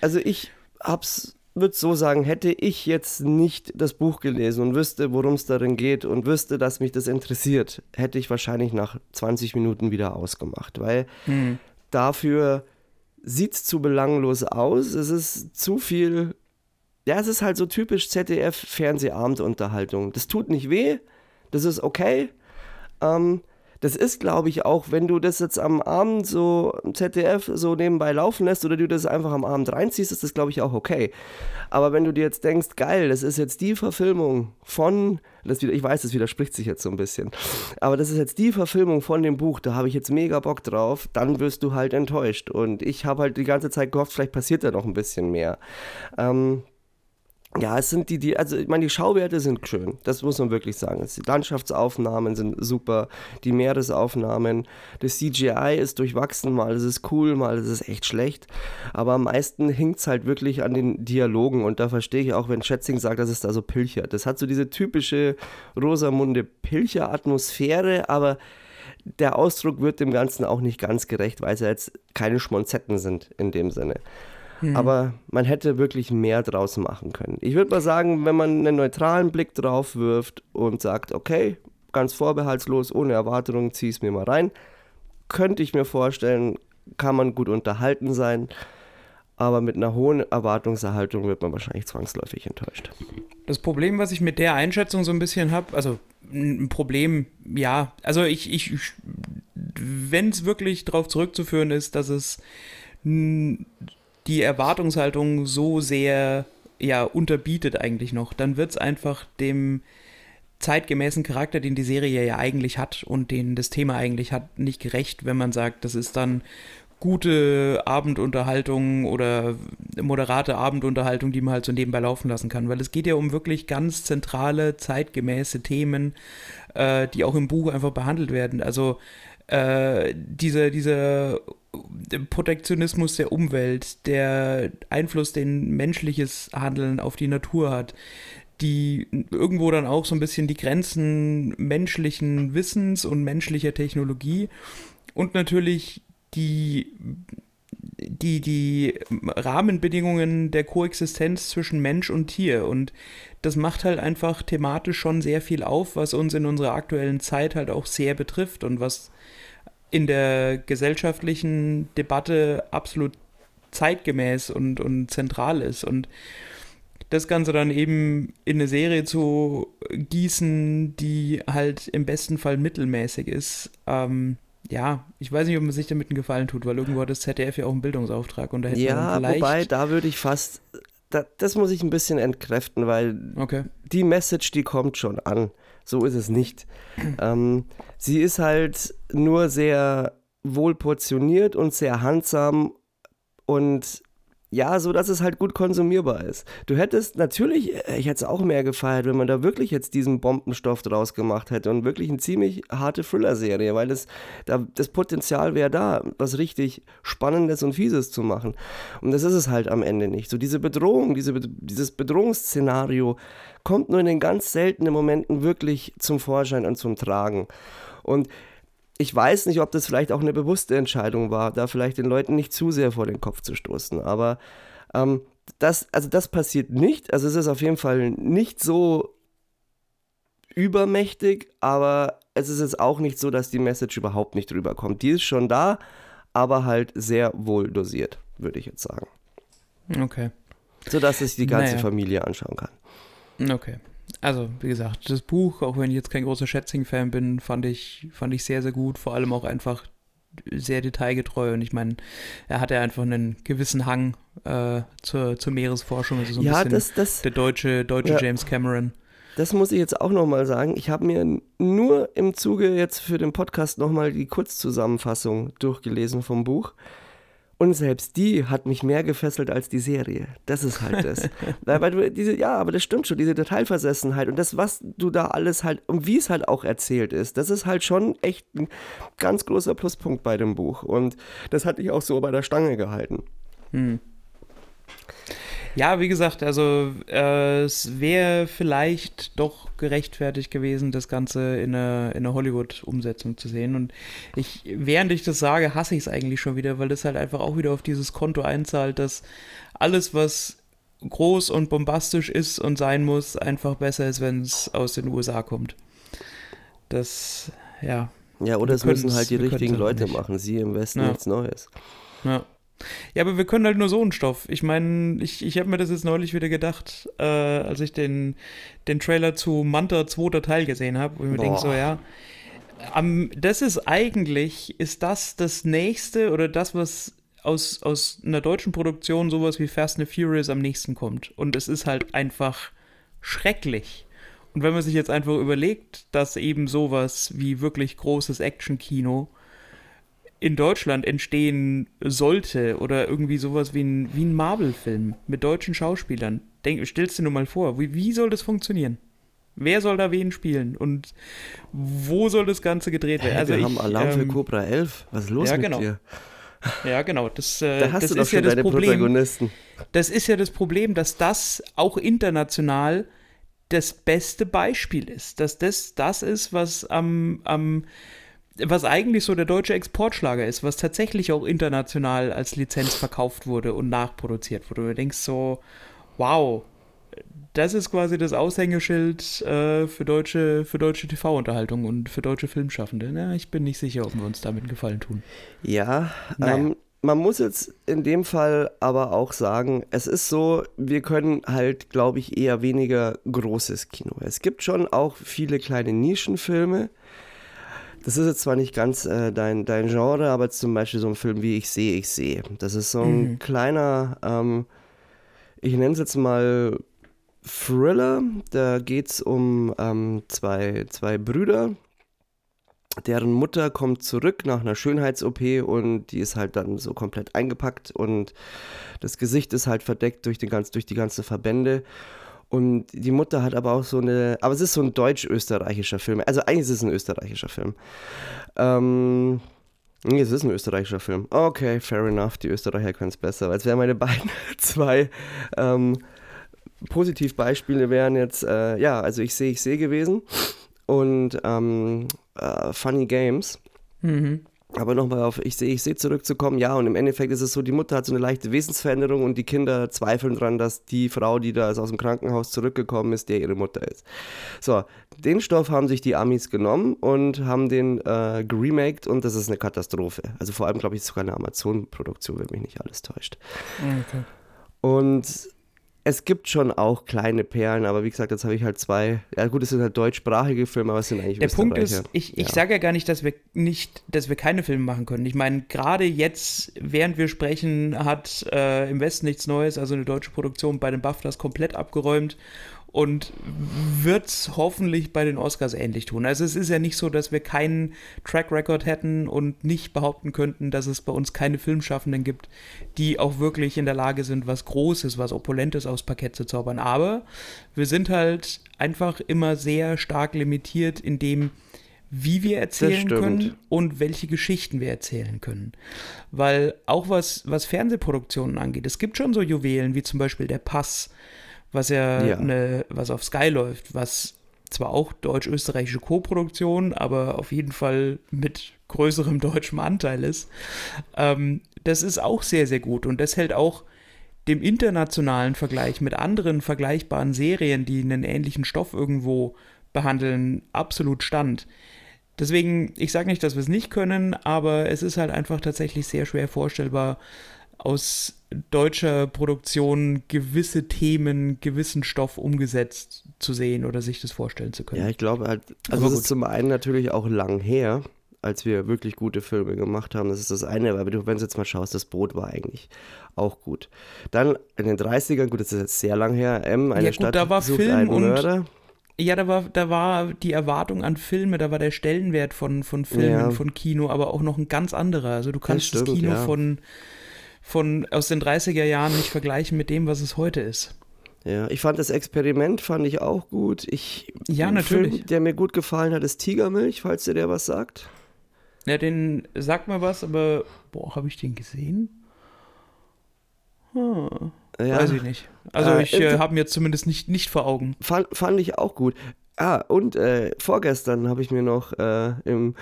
Also ich hab's würde so sagen, hätte ich jetzt nicht das Buch gelesen und wüsste, worum es darin geht und wüsste, dass mich das interessiert, hätte ich wahrscheinlich nach 20 Minuten wieder ausgemacht, weil mhm. dafür sieht es zu belanglos aus. Es ist zu viel, ja, es ist halt so typisch ZDF-Fernsehabendunterhaltung. Das tut nicht weh, das ist okay. Ähm, das ist, glaube ich, auch, wenn du das jetzt am Abend so im ZDF so nebenbei laufen lässt oder du das einfach am Abend reinziehst, ist das, glaube ich, auch okay. Aber wenn du dir jetzt denkst, geil, das ist jetzt die Verfilmung von, das wieder, ich weiß, das widerspricht sich jetzt so ein bisschen, aber das ist jetzt die Verfilmung von dem Buch, da habe ich jetzt mega Bock drauf, dann wirst du halt enttäuscht. Und ich habe halt die ganze Zeit gehofft, vielleicht passiert da noch ein bisschen mehr. Ähm, ja, es sind die, die, also ich meine, die Schauwerte sind schön, das muss man wirklich sagen. Die Landschaftsaufnahmen sind super, die Meeresaufnahmen, das CGI ist durchwachsen, mal ist es cool, mal ist es echt schlecht. Aber am meisten hinkt es halt wirklich an den Dialogen und da verstehe ich auch, wenn Schätzing sagt, dass es da so pilchert. Das hat so diese typische Rosamunde Pilcher-Atmosphäre, aber der Ausdruck wird dem Ganzen auch nicht ganz gerecht, weil es ja jetzt keine Schmonzetten sind in dem Sinne. Mhm. Aber man hätte wirklich mehr draus machen können. Ich würde mal sagen, wenn man einen neutralen Blick drauf wirft und sagt, okay, ganz vorbehaltslos, ohne Erwartungen, zieh es mir mal rein, könnte ich mir vorstellen, kann man gut unterhalten sein. Aber mit einer hohen Erwartungserhaltung wird man wahrscheinlich zwangsläufig enttäuscht. Das Problem, was ich mit der Einschätzung so ein bisschen habe, also ein Problem, ja, also ich, ich wenn es wirklich darauf zurückzuführen ist, dass es die Erwartungshaltung so sehr ja unterbietet eigentlich noch, dann wird es einfach dem zeitgemäßen Charakter, den die Serie ja eigentlich hat und den das Thema eigentlich hat, nicht gerecht, wenn man sagt, das ist dann gute Abendunterhaltung oder moderate Abendunterhaltung, die man halt so nebenbei laufen lassen kann. Weil es geht ja um wirklich ganz zentrale, zeitgemäße Themen, äh, die auch im Buch einfach behandelt werden. Also äh, dieser, dieser Protektionismus der Umwelt, der Einfluss, den menschliches Handeln auf die Natur hat, die irgendwo dann auch so ein bisschen die Grenzen menschlichen Wissens und menschlicher Technologie und natürlich die, die, die Rahmenbedingungen der Koexistenz zwischen Mensch und Tier. Und das macht halt einfach thematisch schon sehr viel auf, was uns in unserer aktuellen Zeit halt auch sehr betrifft und was in der gesellschaftlichen Debatte absolut zeitgemäß und, und zentral ist. Und das Ganze dann eben in eine Serie zu gießen, die halt im besten Fall mittelmäßig ist, ähm, ja, ich weiß nicht, ob man sich damit einen Gefallen tut, weil irgendwo hat das ZDF ja auch einen Bildungsauftrag und da hätte ja, man vielleicht... wobei, da würde ich fast, da, das muss ich ein bisschen entkräften, weil okay. die Message, die kommt schon an. So ist es nicht. ähm, sie ist halt nur sehr wohl portioniert und sehr handsam und ja, so dass es halt gut konsumierbar ist. Du hättest natürlich, äh, ich hätte es auch mehr gefeiert, wenn man da wirklich jetzt diesen Bombenstoff draus gemacht hätte und wirklich eine ziemlich harte Thriller-Serie, weil das, da, das Potenzial wäre da, was richtig Spannendes und Fieses zu machen. Und das ist es halt am Ende nicht. So diese Bedrohung, diese, dieses Bedrohungsszenario kommt nur in den ganz seltenen Momenten wirklich zum Vorschein und zum Tragen. Und ich weiß nicht, ob das vielleicht auch eine bewusste Entscheidung war, da vielleicht den Leuten nicht zu sehr vor den Kopf zu stoßen. Aber ähm, das, also das passiert nicht. Also es ist auf jeden Fall nicht so übermächtig, aber es ist jetzt auch nicht so, dass die Message überhaupt nicht rüberkommt. Die ist schon da, aber halt sehr wohl dosiert, würde ich jetzt sagen. Okay. Sodass sich die ganze naja. Familie anschauen kann. Okay. Also, wie gesagt, das Buch, auch wenn ich jetzt kein großer Schätzing-Fan bin, fand ich, fand ich sehr, sehr gut. Vor allem auch einfach sehr detailgetreu. Und ich meine, er hat ja einfach einen gewissen Hang äh, zur, zur Meeresforschung. Also so ein ja, bisschen das, das, der deutsche, deutsche ja, James Cameron. Das muss ich jetzt auch nochmal sagen. Ich habe mir nur im Zuge jetzt für den Podcast nochmal die Kurzzusammenfassung durchgelesen vom Buch. Und selbst die hat mich mehr gefesselt als die Serie. Das ist halt das. Weil du diese, ja, aber das stimmt schon, diese Detailversessenheit und das, was du da alles halt und wie es halt auch erzählt ist, das ist halt schon echt ein ganz großer Pluspunkt bei dem Buch. Und das hatte ich auch so bei der Stange gehalten. Hm. Ja, wie gesagt, also äh, es wäre vielleicht doch gerechtfertigt gewesen, das Ganze in einer, in einer Hollywood-Umsetzung zu sehen. Und ich, während ich das sage, hasse ich es eigentlich schon wieder, weil das halt einfach auch wieder auf dieses Konto einzahlt, dass alles, was groß und bombastisch ist und sein muss, einfach besser ist, wenn es aus den USA kommt. Das, ja. Ja, oder es müssen halt die richtigen Leute machen. Sie im Westen ja. nichts Neues. Ja. Ja, aber wir können halt nur so einen Stoff. Ich meine, ich, ich habe mir das jetzt neulich wieder gedacht, äh, als ich den, den Trailer zu Manta 2. Teil gesehen habe, wo ich mir denke, so, ja, um, das ist eigentlich, ist das das nächste oder das, was aus, aus einer deutschen Produktion sowas wie Fast and Furious am nächsten kommt. Und es ist halt einfach schrecklich. Und wenn man sich jetzt einfach überlegt, dass eben sowas wie wirklich großes Action-Kino in Deutschland entstehen sollte oder irgendwie sowas wie ein, wie ein Marvel-Film mit deutschen Schauspielern, denk, stellst du dir nur mal vor, wie, wie soll das funktionieren? Wer soll da wen spielen und wo soll das Ganze gedreht werden? Hey, also wir ich, haben Alarm ähm, für Cobra 11. Was ist los ja, mit genau. dir? Ja, genau. Das, äh, da hast das schon ja deine Problem, Protagonisten. Das ist ja das Problem, dass das auch international das beste Beispiel ist. Dass das das ist, was am, am was eigentlich so der deutsche Exportschlager ist, was tatsächlich auch international als Lizenz verkauft wurde und nachproduziert wurde. Und du denkst so, wow, das ist quasi das Aushängeschild äh, für deutsche, für deutsche TV-Unterhaltung und für deutsche Filmschaffende. Na, ich bin nicht sicher, ob wir uns damit einen Gefallen tun. Ja, naja. ähm, man muss jetzt in dem Fall aber auch sagen, es ist so, wir können halt, glaube ich, eher weniger großes Kino. Es gibt schon auch viele kleine Nischenfilme, das ist jetzt zwar nicht ganz äh, dein, dein Genre, aber zum Beispiel so ein Film wie Ich sehe, ich sehe. Das ist so ein mhm. kleiner, ähm, ich nenne es jetzt mal Thriller. Da geht es um ähm, zwei, zwei Brüder, deren Mutter kommt zurück nach einer Schönheits-OP und die ist halt dann so komplett eingepackt und das Gesicht ist halt verdeckt durch, den ganz, durch die ganzen Verbände. Und die Mutter hat aber auch so eine, aber es ist so ein deutsch-österreichischer Film. Also eigentlich ist es ein österreichischer Film. Ähm, nee, es ist ein österreichischer Film. Okay, fair enough, die Österreicher können es besser. Als wären meine beiden zwei ähm, Positivbeispiele wären jetzt, äh, ja, also ich sehe, ich sehe gewesen und ähm, äh, Funny Games. Mhm. Aber nochmal auf Ich sehe, ich sehe zurückzukommen, ja, und im Endeffekt ist es so, die Mutter hat so eine leichte Wesensveränderung und die Kinder zweifeln dran, dass die Frau, die da aus dem Krankenhaus zurückgekommen ist, der ihre Mutter ist. So, den Stoff haben sich die Amis genommen und haben den äh, geremaked und das ist eine Katastrophe. Also vor allem, glaube ich, sogar eine Amazon-Produktion, wenn mich nicht alles täuscht. Okay. Und es gibt schon auch kleine Perlen, aber wie gesagt, jetzt habe ich halt zwei. Ja gut, es sind halt deutschsprachige Filme, aber es sind eigentlich Der Punkt ist, ich, ich Ja. sage ja gar nicht, dass wir nicht, dass wir keine Filme machen können. Ich meine, gerade jetzt, während wir sprechen, hat äh, im Westen nichts Neues, also eine deutsche Produktion bei den BAFTAs komplett abgeräumt und wird es hoffentlich bei den Oscars ähnlich tun. Also es ist ja nicht so, dass wir keinen Track Record hätten und nicht behaupten könnten, dass es bei uns keine Filmschaffenden gibt, die auch wirklich in der Lage sind, was Großes, was Opulentes aufs Parkett zu zaubern. Aber wir sind halt einfach immer sehr stark limitiert in dem, wie wir erzählen können und welche Geschichten wir erzählen können. Weil auch was, was Fernsehproduktionen angeht, es gibt schon so Juwelen wie zum Beispiel der Pass, was ja, Ja. Eine, was auf Sky läuft, was zwar auch deutsch-österreichische Co-Produktion, aber auf jeden Fall mit größerem deutschem Anteil ist. Ähm, das ist auch sehr, sehr gut und das hält auch dem internationalen Vergleich mit anderen vergleichbaren Serien, die einen ähnlichen Stoff irgendwo behandeln, absolut stand. Deswegen, ich sage nicht, dass wir es nicht können, aber es ist halt einfach tatsächlich sehr schwer vorstellbar, aus deutscher Produktion gewisse Themen, gewissen Stoff umgesetzt zu sehen oder sich das vorstellen zu können. Ja, ich glaube halt, also es ist zum einen natürlich auch lang her, als wir wirklich gute Filme gemacht haben. Das ist das eine, aber du, wenn du jetzt mal schaust, das Boot war eigentlich auch gut. Dann in den 30ern, gut, das ist jetzt sehr lang her, M, eine Ja, gut, Stadt da war sucht Film einen und- Mörder. Ja, da war, da war die Erwartung an Filme, da war der Stellenwert von, von Filmen, Ja. von Kino, aber auch noch ein ganz anderer. Also du kannst das, stimmt, Kino ja. von, von aus den 30er Jahren nicht vergleichen mit dem, was es heute ist. Ja, ich fand das Experiment fand ich auch gut. Ich, Ja, natürlich. Film, der mir gut gefallen hat, ist Tigermilch, falls dir der was sagt. Ja, den sagt mir was, aber boah, habe ich den gesehen? Hm, Ja, Weiß ich nicht. Also Äh, ich äh, inter- habe mir jetzt zumindest nicht, nicht vor Augen. Fand, fand ich auch gut. Ah, und äh, vorgestern habe ich mir noch äh, im,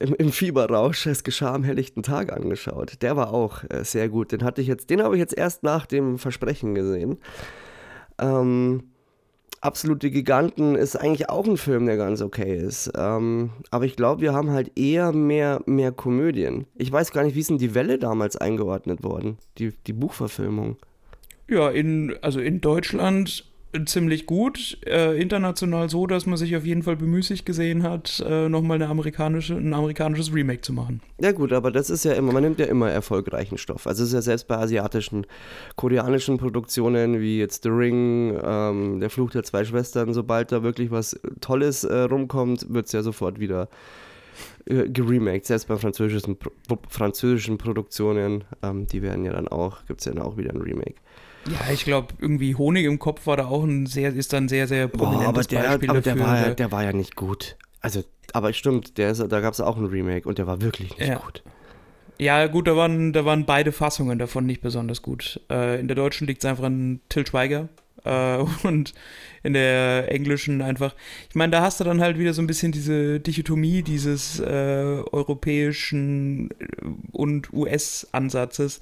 im, im Fieberrausch Es geschah am helllichten Tag angeschaut. Der war auch äh, sehr gut. Den hatte ich jetzt, den habe ich jetzt erst nach dem Versprechen gesehen. Ähm, Absolute Giganten ist eigentlich auch ein Film, der ganz okay ist. Ähm, aber ich glaube, wir haben halt eher mehr, mehr Komödien. Ich weiß gar nicht, wie ist denn die Welle damals eingeordnet worden? Die, die Buchverfilmung. Ja, in, also in Deutschland ziemlich gut, äh, international so, dass man sich auf jeden Fall bemüßigt gesehen hat, äh, nochmal eine amerikanische, ein amerikanisches Remake zu machen. Ja gut, aber das ist ja immer, man nimmt ja immer erfolgreichen Stoff. Also es ist ja selbst bei asiatischen, koreanischen Produktionen wie jetzt The Ring, ähm, Der Fluch der zwei Schwestern, sobald da wirklich was Tolles äh, rumkommt, wird es ja sofort wieder äh, geremaked. Selbst bei französischen, französischen Produktionen, ähm, die werden ja dann auch, gibt es ja dann auch wieder ein Remake. Ja, ich glaube, irgendwie Honig im Kopf war da auch ein sehr, ist dann sehr, sehr prominentes aber der, Beispiel aber der, dafür. war ja, Der- der war ja nicht gut. Also, aber stimmt, der ist, da gab es auch ein Remake und der war wirklich nicht Ja. gut. Ja, gut, da waren, da waren beide Fassungen davon nicht besonders gut. Äh, in der deutschen liegt es einfach an Till Schweiger äh, und in der englischen einfach. Ich meine, da hast du dann halt wieder so ein bisschen diese Dichotomie dieses äh, europäischen äh, und US-Ansatzes,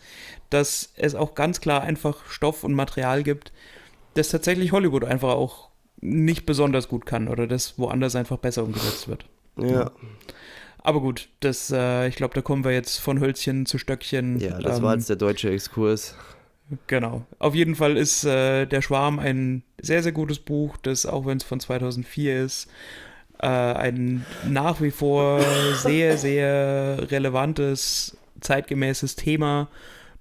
dass es auch ganz klar einfach Stoff und Material gibt, das tatsächlich Hollywood einfach auch nicht besonders gut kann oder das woanders einfach besser umgesetzt wird. Ja, Aber gut, das, äh, ich glaube, da kommen wir jetzt von Hölzchen zu Stöckchen. ja das Ähm, war jetzt der deutsche Exkurs. Genau. Auf jeden Fall ist äh, Der Schwarm ein sehr, sehr gutes Buch, das, auch wenn es von 2004 ist, äh, ein nach wie vor sehr, sehr relevantes, zeitgemäßes Thema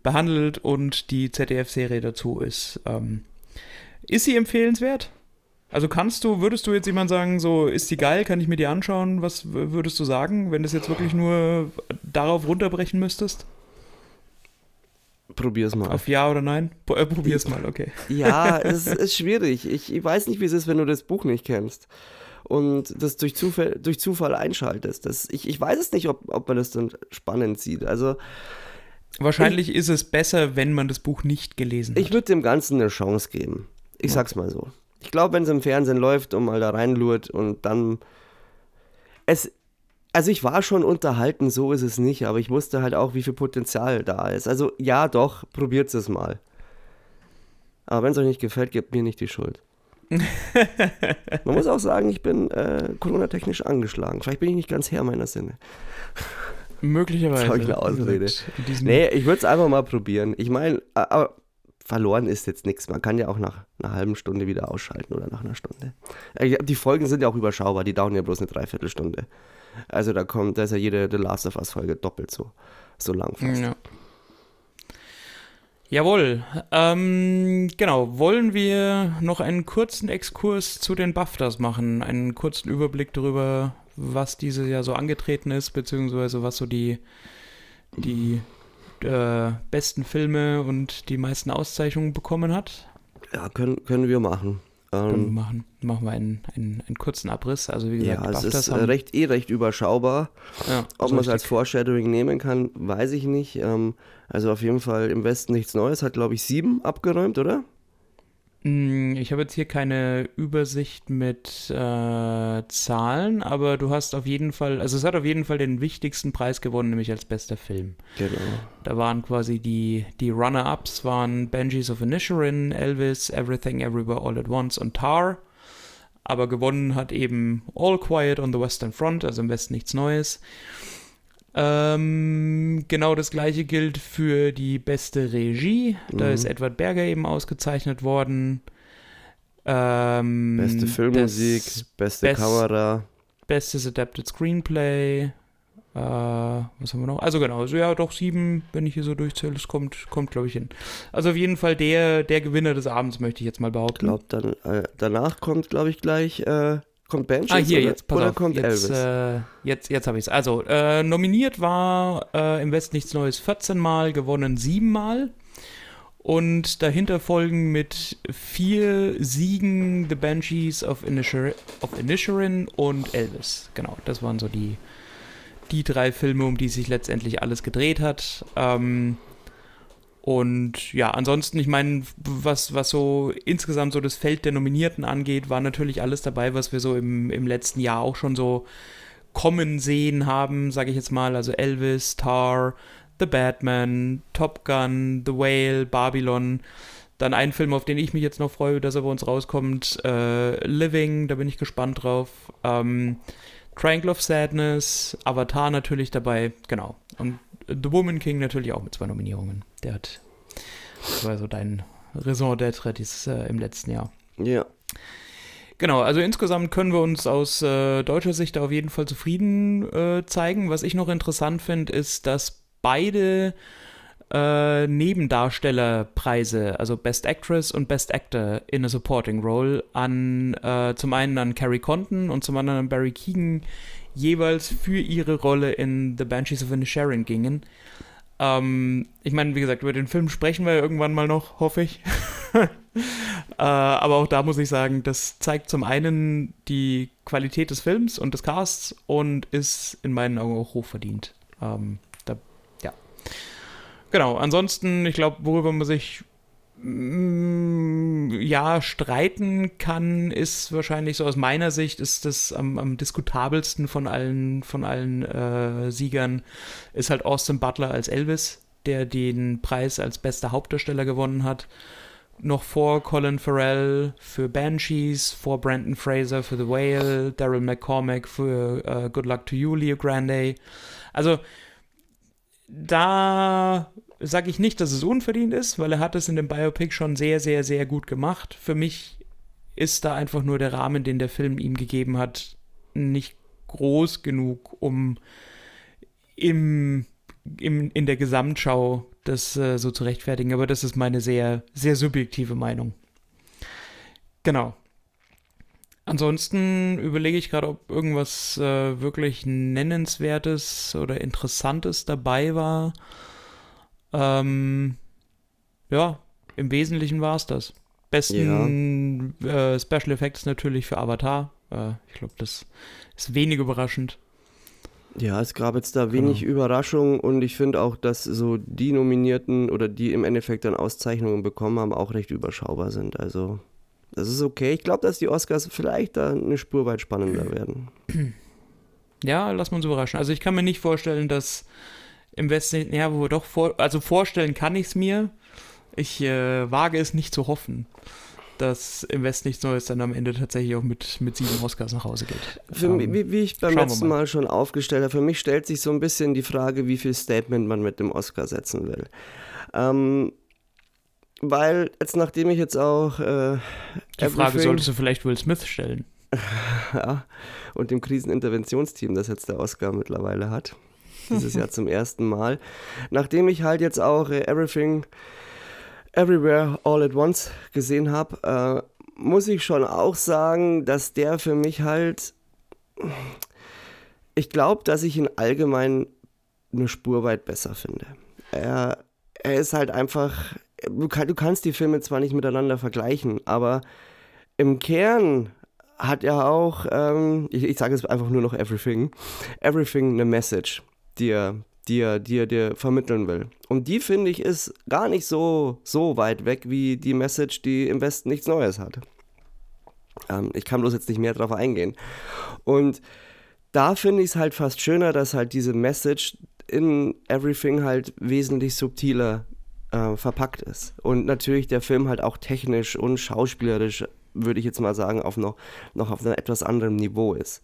behandelt und die ZDF-Serie dazu ist. Ähm, ist sie empfehlenswert? Also kannst du, würdest du jetzt jemand sagen, so ist die geil, kann ich mir die anschauen? Was würdest du sagen, wenn du es jetzt wirklich nur darauf runterbrechen müsstest? Probier's mal. Auf Ja oder Nein? Äh, probier's mal, okay. Ja, es ist schwierig. Ich, ich weiß nicht, wie es ist, wenn du das Buch nicht kennst und das durch Zufall, durch Zufall einschaltest. Das, ich, ich weiß es nicht, ob, ob man das dann spannend sieht. Also Wahrscheinlich ist es besser, wenn man das Buch nicht gelesen hat. ich würde dem Ganzen eine Chance geben. Ich sag's mal so. Ich glaube, wenn es im Fernsehen läuft und mal da reinlurt und dann es also ich war schon unterhalten, so ist es nicht, aber ich wusste halt auch, wie viel Potenzial da ist. Also ja, doch, probiert es mal. Aber wenn es euch nicht gefällt, gebt mir nicht die Schuld. Man muss auch sagen, ich bin äh, Corona-technisch angeschlagen. Vielleicht bin ich nicht ganz Herr meiner Sinne. Möglicherweise. Das ich eine Ausrede. Nee, ich würde es einfach mal probieren. Ich meine, aber verloren ist jetzt nichts. Man kann ja auch nach einer halben Stunde wieder ausschalten oder nach einer Stunde. Äh, Die Folgen sind ja auch überschaubar, die dauern ja bloß eine Dreiviertelstunde. Also da kommt, da ist ja jede The Last of Us-Folge doppelt so, so lang fast. Ja. Jawohl. Ähm, genau. Wollen wir noch einen kurzen Exkurs zu den BAFTAs machen? Einen kurzen Überblick darüber, was dieses Jahr so angetreten ist, beziehungsweise was so die, die äh, besten Filme und die meisten Auszeichnungen bekommen hat? Ja, können, können wir machen. Ähm, machen. Machen wir einen, einen, einen kurzen Abriss. Also wie gesagt, ja, es ist äh, recht, eh recht überschaubar. ja, Ob so man es als. Foreshadowing nehmen kann, weiß ich nicht. Ähm, also auf jeden Fall im Westen nichts Neues. Hat, glaube ich, sieben abgeräumt, oder? Mm, Ich habe jetzt hier keine Übersicht mit äh, Zahlen, aber du hast auf jeden Fall, also es hat auf jeden Fall den wichtigsten Preis gewonnen, nämlich als bester Film. Genau. Da waren quasi die, die Runner-Ups waren Banshees of Inisherin, Elvis, Everything Everywhere All at Once und Tar. Aber gewonnen hat eben All Quiet on the Western Front, also im Westen nichts Neues. Ähm, genau das gleiche gilt für die beste Regie. Da Mhm. ist Edward Berger eben ausgezeichnet worden. Ähm, Beste Filmmusik, beste Best- Kamera. Bestes Adapted Screenplay. Äh, was haben wir noch? Also genau, also ja, doch sieben, wenn ich hier so durchzähle, das kommt, kommt glaube ich hin. Also auf jeden Fall der, der Gewinner des Abends, möchte ich jetzt mal Ich behaupten. glaube, dann äh, danach kommt, glaube ich, gleich äh, kommt Banshees Ah, hier, oder, jetzt, pass oder auf, kommt jetzt, Elvis. äh, jetzt, jetzt habe ich es. Also, äh, nominiert war äh, im Westen nichts Neues 14 Mal, gewonnen 7 Mal. Und dahinter folgen mit vier Siegen The Banshees of, Inishir of Inisherin und Elvis. Genau, das waren so die, die drei Filme, um die sich letztendlich alles gedreht hat. Ähm, und ja, ansonsten, ich meine, was, was so insgesamt so das Feld der Nominierten angeht, war natürlich alles dabei, was wir so im, im letzten Jahr auch schon so kommen sehen haben, sage ich jetzt mal. Also Elvis, Tar, The Batman, Top Gun, The Whale, Babylon. Dann ein Film, auf den ich mich jetzt noch freue, dass er bei uns rauskommt, äh, Living, da bin ich gespannt drauf. Ähm, Triangle of Sadness, Avatar natürlich dabei, genau. Und The Woman King natürlich auch mit zwei Nominierungen. Der hat, das war so dein Raison d'être dieses, äh, im letzten Jahr. ja, Genau, also insgesamt können wir uns aus äh, deutscher Sicht auf jeden Fall zufrieden äh, zeigen. Was ich noch interessant finde, ist, dass beide äh, Nebendarstellerpreise, also Best Actress und Best Actor in a Supporting Role, an äh, zum einen an Carrie Condon und zum anderen an Barry Keegan jeweils für ihre Rolle in The Banshees of Inisherin gingen. Ähm, ich meine, wie gesagt, über den Film sprechen wir irgendwann mal noch, hoffe ich. äh, aber auch da muss ich sagen, das zeigt zum einen die Qualität des Films und des Casts und ist in meinen Augen auch hochverdient. Ähm, da, ja. Genau, ansonsten, ich glaube, worüber man sich ja streiten kann, ist wahrscheinlich so aus meiner Sicht ist das am, am diskutabelsten von allen von allen äh, Siegern ist halt Austin Butler als Elvis, der den Preis als bester Hauptdarsteller gewonnen hat. Noch vor Colin Farrell für Banshees, vor Brandon Fraser für The Whale, Daryl McCormack für äh, Good Luck to You, Leo Grande. Also da sage ich nicht, dass es unverdient ist, weil er hat es in dem Biopic schon sehr, sehr, sehr gut gemacht. Für mich ist da einfach nur der Rahmen, den der Film ihm gegeben hat, nicht groß genug, um im, im, in der Gesamtschau das äh, so zu rechtfertigen. Aber das ist meine sehr, sehr subjektive Meinung. Genau. ansonsten überlege ich gerade, ob irgendwas äh, wirklich Nennenswertes oder Interessantes dabei war. Ähm, ja, im Wesentlichen war es das. Besten äh, Special Effects natürlich für Avatar. Äh, ich glaube, das ist wenig überraschend. Ja, es gab jetzt da wenig Genau. Überraschung und ich finde auch, dass so die Nominierten oder die im Endeffekt dann Auszeichnungen bekommen haben, auch recht überschaubar sind. Also, das ist okay. Ich glaube, dass die Oscars vielleicht da eine Spur weit spannender werden. Ja, wir uns überraschen. Also ich kann mir nicht vorstellen, dass im Westen, ja, wo doch vor, also vorstellen kann ich es mir. Ich äh, wage es nicht zu hoffen, dass im Westen nichts Neues dann am Ende tatsächlich auch mit, mit sieben Oscars nach Hause geht. Für Ähm, mich, wie, wie ich beim letzten mal. Mal. schon aufgestellt habe, für mich stellt sich so ein bisschen die Frage, wie viel Statement man mit dem Oscar setzen will. Ähm, weil jetzt, nachdem ich jetzt auch äh, Die Frage solltest du vielleicht Will Smith stellen. ja, und dem Kriseninterventionsteam, das jetzt der Oscar mittlerweile hat. Dieses Jahr zum ersten Mal. Nachdem ich halt jetzt auch äh, Everything, Everywhere, All at Once gesehen habe, äh, muss ich schon auch sagen, dass der für mich halt. Ich glaube, dass ich ihn allgemein eine Spur weit besser finde. Er, er ist halt einfach. Du, kann, du kannst die Filme zwar nicht miteinander vergleichen, aber im Kern hat er auch, ähm, ich, ich sage es einfach nur noch Everything, Everything eine Message, er, die er dir vermitteln will. Und die finde ich ist gar nicht so, so weit weg wie die Message, die im Westen nichts Neues hat. Ähm, ich kann bloß jetzt nicht mehr drauf eingehen. Und da finde ich es halt fast schöner, dass halt diese Message in Everything halt wesentlich subtiler äh, verpackt ist. Und natürlich der Film halt auch technisch und schauspielerisch, würde ich jetzt mal sagen, auf noch, noch auf einem etwas anderen Niveau ist.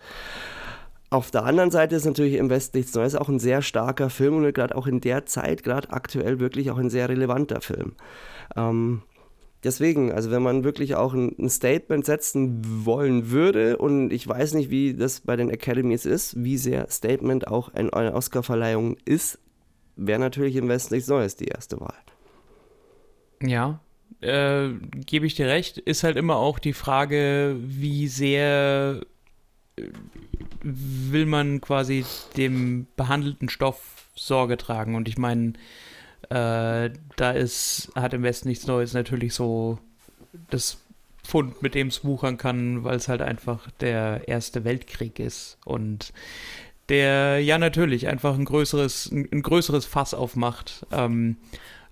Auf der anderen Seite ist natürlich im Westen nichts Neues auch ein sehr starker Film und gerade auch in der Zeit, gerade aktuell wirklich auch ein sehr relevanter Film. Ähm, deswegen, also wenn man wirklich auch ein, Statement setzen wollen würde und ich weiß nicht, wie das bei den Academies ist, wie sehr Statement auch in einer Oscarverleihung ist, wäre natürlich im Westen nichts Neues die erste Wahl. Ja, äh, gebe ich dir recht. Ist halt immer auch die Frage, wie sehr will man quasi dem behandelten Stoff Sorge tragen. Und ich meine, äh, da ist, hat im Westen nichts Neues natürlich so das Pfund, mit dem es wuchern kann, weil es halt einfach der Erste Weltkrieg ist. Und der ja natürlich einfach ein größeres, ein, größeres Fass aufmacht. Ähm,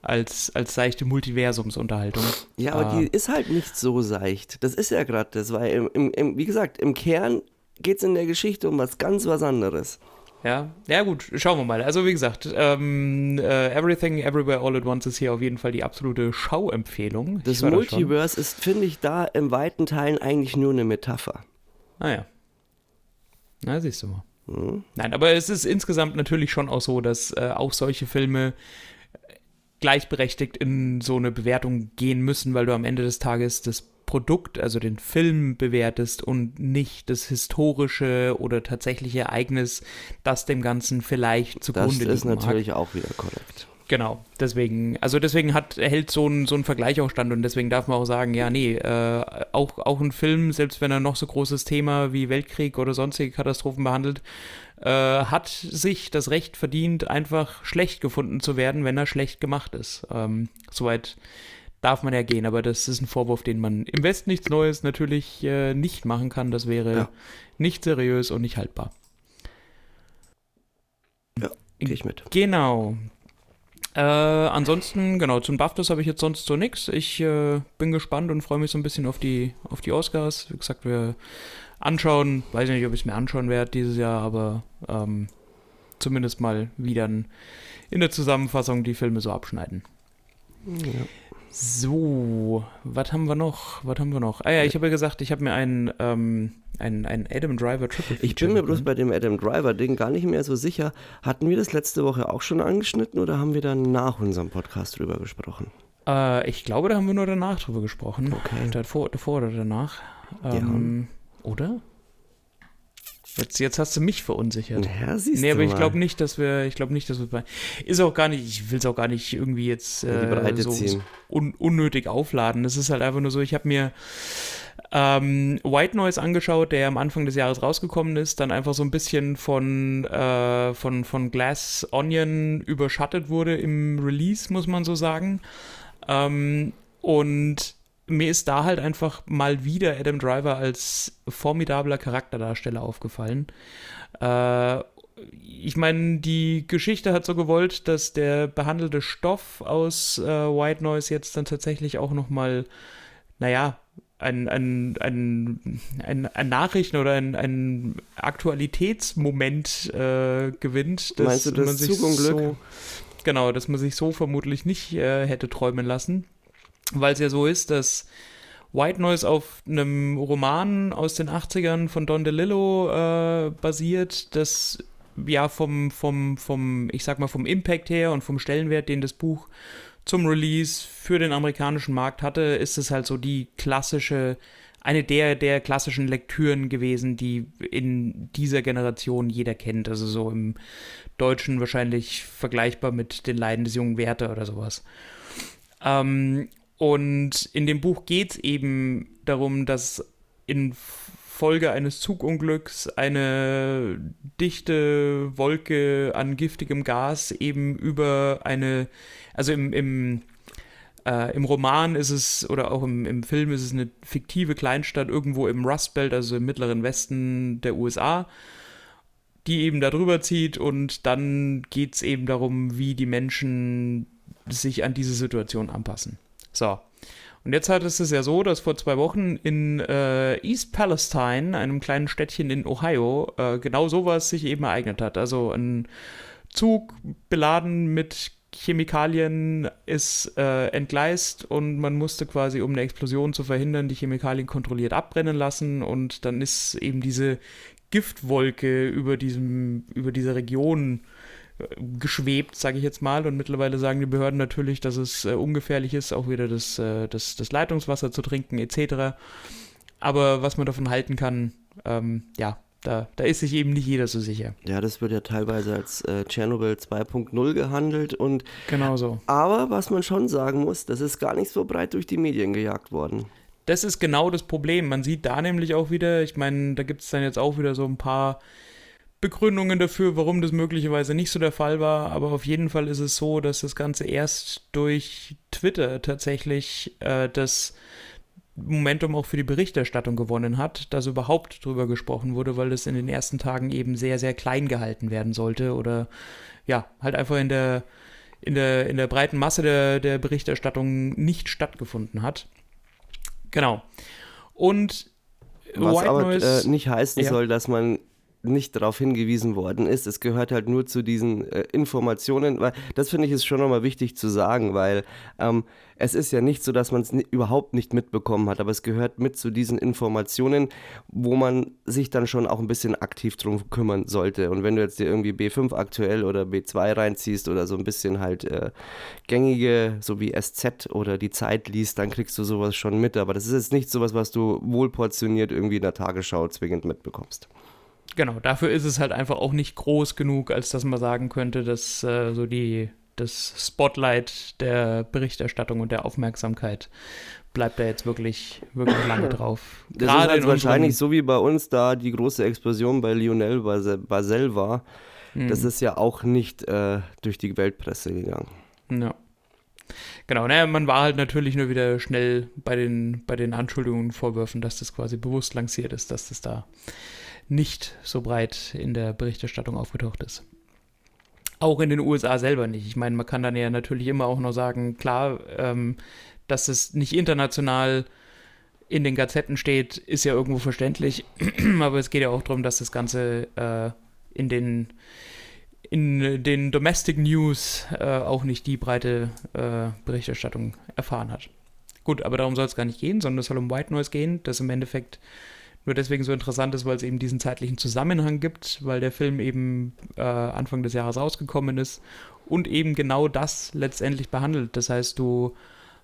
als, als seichte Multiversumsunterhaltung. Ja, aber Ah. die ist halt nicht so seicht. Das ist ja gerade das, weil, im, im, wie gesagt, im Kern geht es in der Geschichte um was ganz was anderes. Ja, ja gut, schauen wir mal. Also wie gesagt, ähm, äh, Everything Everywhere All at Once ist hier auf jeden Fall die absolute Schauempfehlung. Das war da. Multiverse ist, finde ich, da im weiten Teilen eigentlich nur eine Metapher. Ah ja. Na, siehst du mal. Hm? Nein, aber es ist insgesamt natürlich schon auch so, dass äh, auch solche Filme gleichberechtigt in so eine Bewertung gehen müssen, weil du am Ende des Tages das Produkt, also den Film bewertest und nicht das historische oder tatsächliche Ereignis, das dem Ganzen vielleicht Das zugrunde ist liegen mag. natürlich auch wieder korrekt. Genau, deswegen, also deswegen hat, hält so ein, so ein Vergleich auch stand und deswegen darf man auch sagen, ja, nee, äh, auch, auch ein Film, selbst wenn er noch so großes Thema wie Weltkrieg oder sonstige Katastrophen behandelt, äh, hat sich das Recht verdient, einfach schlecht gefunden zu werden, wenn er schlecht gemacht ist. Ähm, Soweit darf man ja gehen, aber das ist ein Vorwurf, den man im Westen nichts Neues natürlich äh, nicht machen kann. Das wäre Ja. nicht seriös und nicht haltbar. Gehe ich mit. Genau. Äh, ansonsten, genau, zum BAFTAs habe ich jetzt sonst so nix. Ich äh, bin gespannt und freue mich so ein bisschen auf die, auf die Oscars. Wie gesagt, wir anschauen, weiß nicht, ob ich es mir anschauen werde dieses Jahr, aber ähm, zumindest mal wieder in der Zusammenfassung die Filme so abschneiden. Ja. So, was haben wir noch? Was haben wir noch? Ah ja, ich habe ja gesagt, ich habe mir einen, ähm, einen, einen Adam Driver Triple Ich bin mir bloß bei dem Adam Driver-Ding gar nicht mehr so sicher. Hatten wir das letzte Woche auch schon angeschnitten oder haben wir dann nach unserem Podcast drüber gesprochen? Äh, ich glaube, da haben wir nur danach drüber gesprochen. Okay. Davor, davor oder danach. Ähm, Oder? Jetzt, jetzt hast du mich verunsichert. Ja, siehst Nee, aber ich glaube nicht, dass wir, ich glaube nicht, dass wir bei, ist auch gar nicht, ich will es auch gar nicht irgendwie jetzt äh, so un, unnötig aufladen. Es ist halt einfach nur so, ich habe mir ähm, White Noise angeschaut, der am Anfang des Jahres rausgekommen ist, dann einfach so ein bisschen von, äh, von, von Glass Onion überschattet wurde im Release, muss man so sagen. Ähm, und mir ist da halt einfach mal wieder Adam Driver als formidabler Charakterdarsteller aufgefallen. Äh, ich meine, die Geschichte hat so gewollt, dass der behandelte Stoff aus äh, White Noise jetzt dann tatsächlich auch nochmal, naja, ein, ein, ein, ein, ein Nachrichten- oder ein, ein Aktualitätsmoment äh, gewinnt. dass Meinst du das man sich Zugunglück? So, genau, dass man sich so vermutlich nicht äh, hätte träumen lassen. Weil es ja so ist, dass White Noise auf einem Roman aus den 80ern von Don DeLillo äh, basiert, das ja vom, vom, vom, ich sag mal, vom Impact her und vom Stellenwert, den das Buch zum Release für den amerikanischen Markt hatte, ist es halt so die klassische, eine der, der klassischen Lektüren gewesen, die in dieser Generation jeder kennt. Also so im Deutschen wahrscheinlich vergleichbar mit den Leiden des jungen Werther oder sowas. Ähm, und in dem Buch geht es eben darum, dass in Folge eines Zugunglücks eine dichte Wolke an giftigem Gas eben über eine, also im, im, äh, im Roman ist es, oder auch im, im Film ist es eine fiktive Kleinstadt irgendwo im Rust Belt, also im mittleren Westen der USA, die eben da drüber zieht und dann geht es eben darum, wie die Menschen sich an diese Situation anpassen. So. Und jetzt hat es es ja so, dass vor zwei Wochen in äh, East Palestine, einem kleinen Städtchen in Ohio, äh, genau sowas sich eben ereignet hat. Also ein Zug beladen mit Chemikalien ist äh, entgleist und man musste quasi, um eine Explosion zu verhindern, die Chemikalien kontrolliert abbrennen lassen und dann ist eben diese Giftwolke über diesem, über dieser Region geschwebt, sage ich jetzt mal. Und mittlerweile sagen die Behörden natürlich, dass es äh, ungefährlich ist, auch wieder das, äh, das, das Leitungswasser zu trinken etc. Aber was man davon halten kann, ähm, ja, da, da ist sich eben nicht jeder so sicher. Ja, das wird ja teilweise als äh, Tschernobyl 2.0 gehandelt und Genau so. aber was man schon sagen muss, das ist gar nicht so breit durch die Medien gejagt worden. Das ist genau das Problem. Man sieht da nämlich auch wieder, ich meine, da gibt es dann jetzt auch wieder so ein paar Begründungen dafür, warum das möglicherweise nicht so der Fall war, aber auf jeden Fall ist es so, dass das Ganze erst durch Twitter tatsächlich äh, das Momentum auch für die Berichterstattung gewonnen hat, dass überhaupt drüber gesprochen wurde, weil das in den ersten Tagen eben sehr, sehr klein gehalten werden sollte oder ja, halt einfach in der, in der, in der breiten Masse der, der Berichterstattung nicht stattgefunden hat. Genau. Und Was White aber Noise, äh, nicht heißen Ja. soll, dass man nicht darauf hingewiesen worden ist. Es gehört halt nur zu diesen äh, Informationen, weil das finde ich ist schon nochmal wichtig zu sagen, weil ähm, es ist ja nicht so, dass man es ni überhaupt nicht mitbekommen hat, aber es gehört mit zu diesen Informationen, wo man sich dann schon auch ein bisschen aktiv drum kümmern sollte. Und wenn du jetzt dir irgendwie B5 aktuell oder B2 reinziehst oder so ein bisschen halt äh, gängige, so wie SZ oder die Zeit liest, dann kriegst du sowas schon mit. Aber das ist jetzt nicht sowas, was du wohlportioniert irgendwie in der Tagesschau zwingend mitbekommst. Genau, dafür ist es halt einfach auch nicht groß genug, als dass man sagen könnte, dass äh, so die, das Spotlight der Berichterstattung und der Aufmerksamkeit bleibt da jetzt wirklich, wirklich lange drauf. Das ist halt wahrscheinlich so wie bei uns da die große Explosion bei Lionel Basel war. Das ist ja auch nicht äh, durch die Weltpresse gegangen. Ja. Genau, naja, man war halt natürlich nur wieder schnell bei den, bei den Anschuldigungen und Vorwürfen, dass das quasi bewusst lanciert ist, dass das da nicht so breit in der Berichterstattung aufgetaucht ist. Auch in den USA selber nicht. Ich meine, man kann dann ja natürlich immer auch noch sagen, klar, ähm, dass es nicht international in den Gazetten steht, ist ja irgendwo verständlich. Aber es geht ja auch darum, dass das Ganze äh, in den in den Domestic News äh, auch nicht die breite äh, Berichterstattung erfahren hat. Gut, aber darum soll es gar nicht gehen, sondern es soll um White Noise gehen, das im Endeffekt nur deswegen so interessant ist, weil es eben diesen zeitlichen Zusammenhang gibt, weil der Film eben äh, Anfang des Jahres rausgekommen ist und eben genau das letztendlich behandelt. Das heißt, du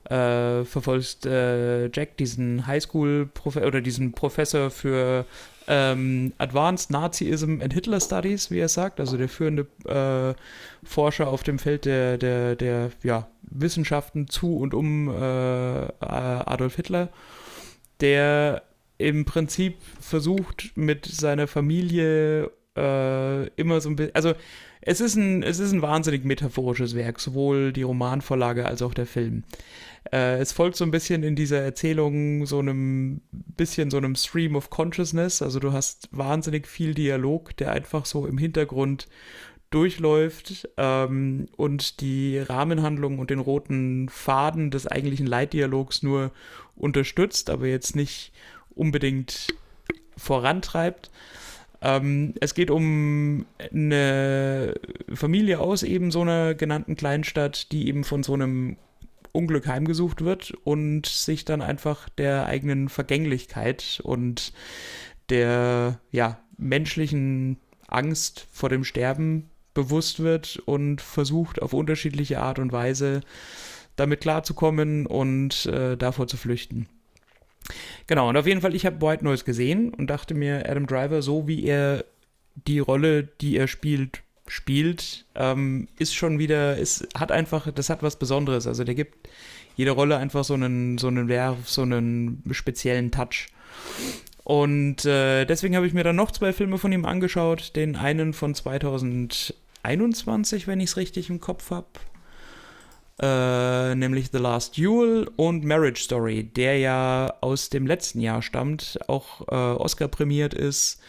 äh, verfolgt äh, Jack diesen Highschool oder diesen Professor für ähm, Advanced Nazism and Hitler Studies, wie er sagt, also der führende äh, Forscher auf dem Feld der, der, der ja, Wissenschaften zu und um äh, Adolf Hitler, der im Prinzip versucht mit seiner Familie äh, immer so ein bisschen, also es ist ein, es ist ein wahnsinnig metaphorisches Werk, sowohl die Romanvorlage als auch der Film. Äh, es folgt so ein bisschen in dieser Erzählung so einem bisschen so einem Stream of Consciousness. Also du hast wahnsinnig viel Dialog, der einfach so im Hintergrund durchläuft ähm, und die Rahmenhandlung und den roten Faden des eigentlichen Leitdialogs nur unterstützt, aber jetzt nicht unbedingt vorantreibt. Ähm, es geht um eine Familie aus eben so einer genannten Kleinstadt, die eben von so einem Unglück heimgesucht wird und sich dann einfach der eigenen Vergänglichkeit und der ja, menschlichen Angst vor dem Sterben bewusst wird und versucht auf unterschiedliche Art und Weise damit klarzukommen und äh, davor zu flüchten. Genau, und auf jeden Fall, ich habe White Noise gesehen und dachte mir, Adam Driver, so wie er die Rolle, die er spielt, spielt, ähm, ist schon wieder, ist, hat einfach, das hat was Besonderes. Also der gibt jede Rolle einfach so einen, so einen Werf, so einen speziellen Touch. Und äh, deswegen habe ich mir dann noch zwei Filme von ihm angeschaut. Den einen von 2021, wenn ich es richtig im Kopf habe. Äh, nämlich The Last Duel und Marriage Story, der ja aus dem letzten Jahr stammt, auch äh, Oscar prämiert ist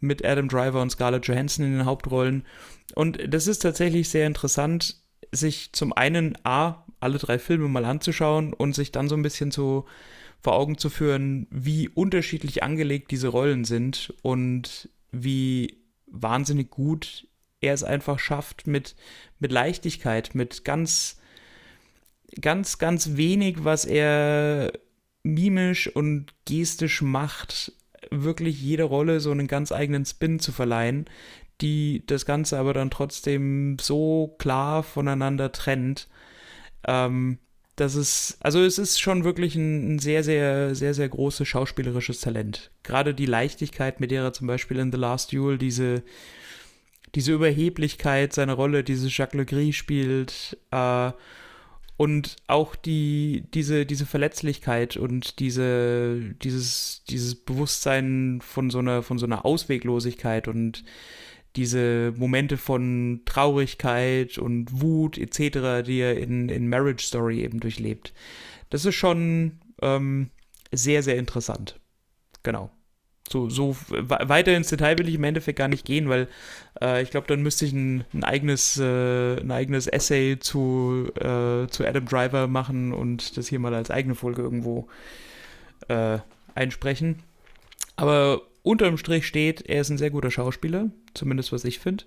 mit Adam Driver und Scarlett Johansson in den Hauptrollen. Und das ist tatsächlich sehr interessant, sich zum einen A, alle drei Filme mal anzuschauen und sich dann so ein bisschen zu vor Augen zu führen, wie unterschiedlich angelegt diese Rollen sind und wie wahnsinnig gut er es einfach schafft, mit, mit Leichtigkeit, mit ganz, ganz, ganz wenig, was er mimisch und gestisch macht, wirklich jede Rolle so einen ganz eigenen Spin zu verleihen, die das Ganze aber dann trotzdem so klar voneinander trennt. Ähm, das ist, also es ist schon wirklich ein, ein, sehr, sehr, sehr, sehr großes schauspielerisches Talent. Gerade die Leichtigkeit, mit der er zum Beispiel in The Last Duel diese, diese Überheblichkeit seiner Rolle, diese Jacques Legris spielt, äh, und auch die, diese, diese Verletzlichkeit und diese, dieses, dieses Bewusstsein von so einer, von so einer Ausweglosigkeit und diese Momente von Traurigkeit und Wut etc., die er in, in Marriage Story eben durchlebt. Das ist schon ähm, sehr, sehr interessant. Genau. So, so weiter ins Detail will ich im Endeffekt gar nicht gehen, weil äh, ich glaube, dann müsste ich ein, ein eigenes, äh, ein eigenes Essay zu, äh, zu Adam Driver machen und das hier mal als eigene Folge irgendwo äh, einsprechen. Aber unterm Strich steht, er ist ein sehr guter Schauspieler, zumindest was ich finde.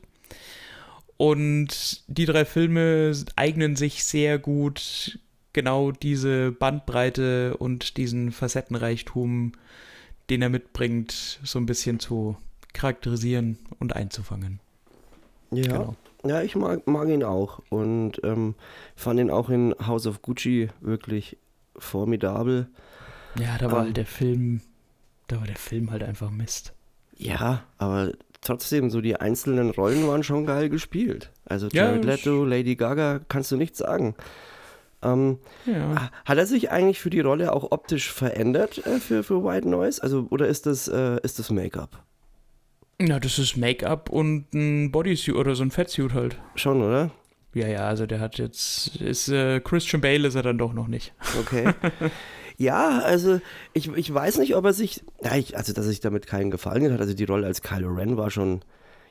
Und die drei Filme eignen sich sehr gut, genau diese Bandbreite und diesen Facettenreichtum, den er mitbringt, so ein bisschen zu charakterisieren und einzufangen. Ja, genau. ja ich mag, mag ihn auch und ähm, fand ihn auch in House of Gucci wirklich formidabel. Ja, da war ähm, halt der Film da war der Film halt einfach Mist. Ja, aber trotzdem, so die einzelnen Rollen waren schon geil gespielt. Also Jared ja, Leto, Lady Gaga, kannst du nichts sagen. Ähm, ja. Hat er sich eigentlich für die Rolle auch optisch verändert äh, für, für White Noise? Also, oder ist das, äh, das Make-up? Na, das ist Make-up und ein Bodysuit oder so ein Fettsuit halt. Schon, oder? Ja, ja, also der hat jetzt, ist äh, Christian Bale ist er dann doch noch nicht. Okay. Ja, also ich, ich weiß nicht, ob er sich, ja, ich, also dass er sich damit keinen Gefallen hat. Also die Rolle als Kylo Ren war schon,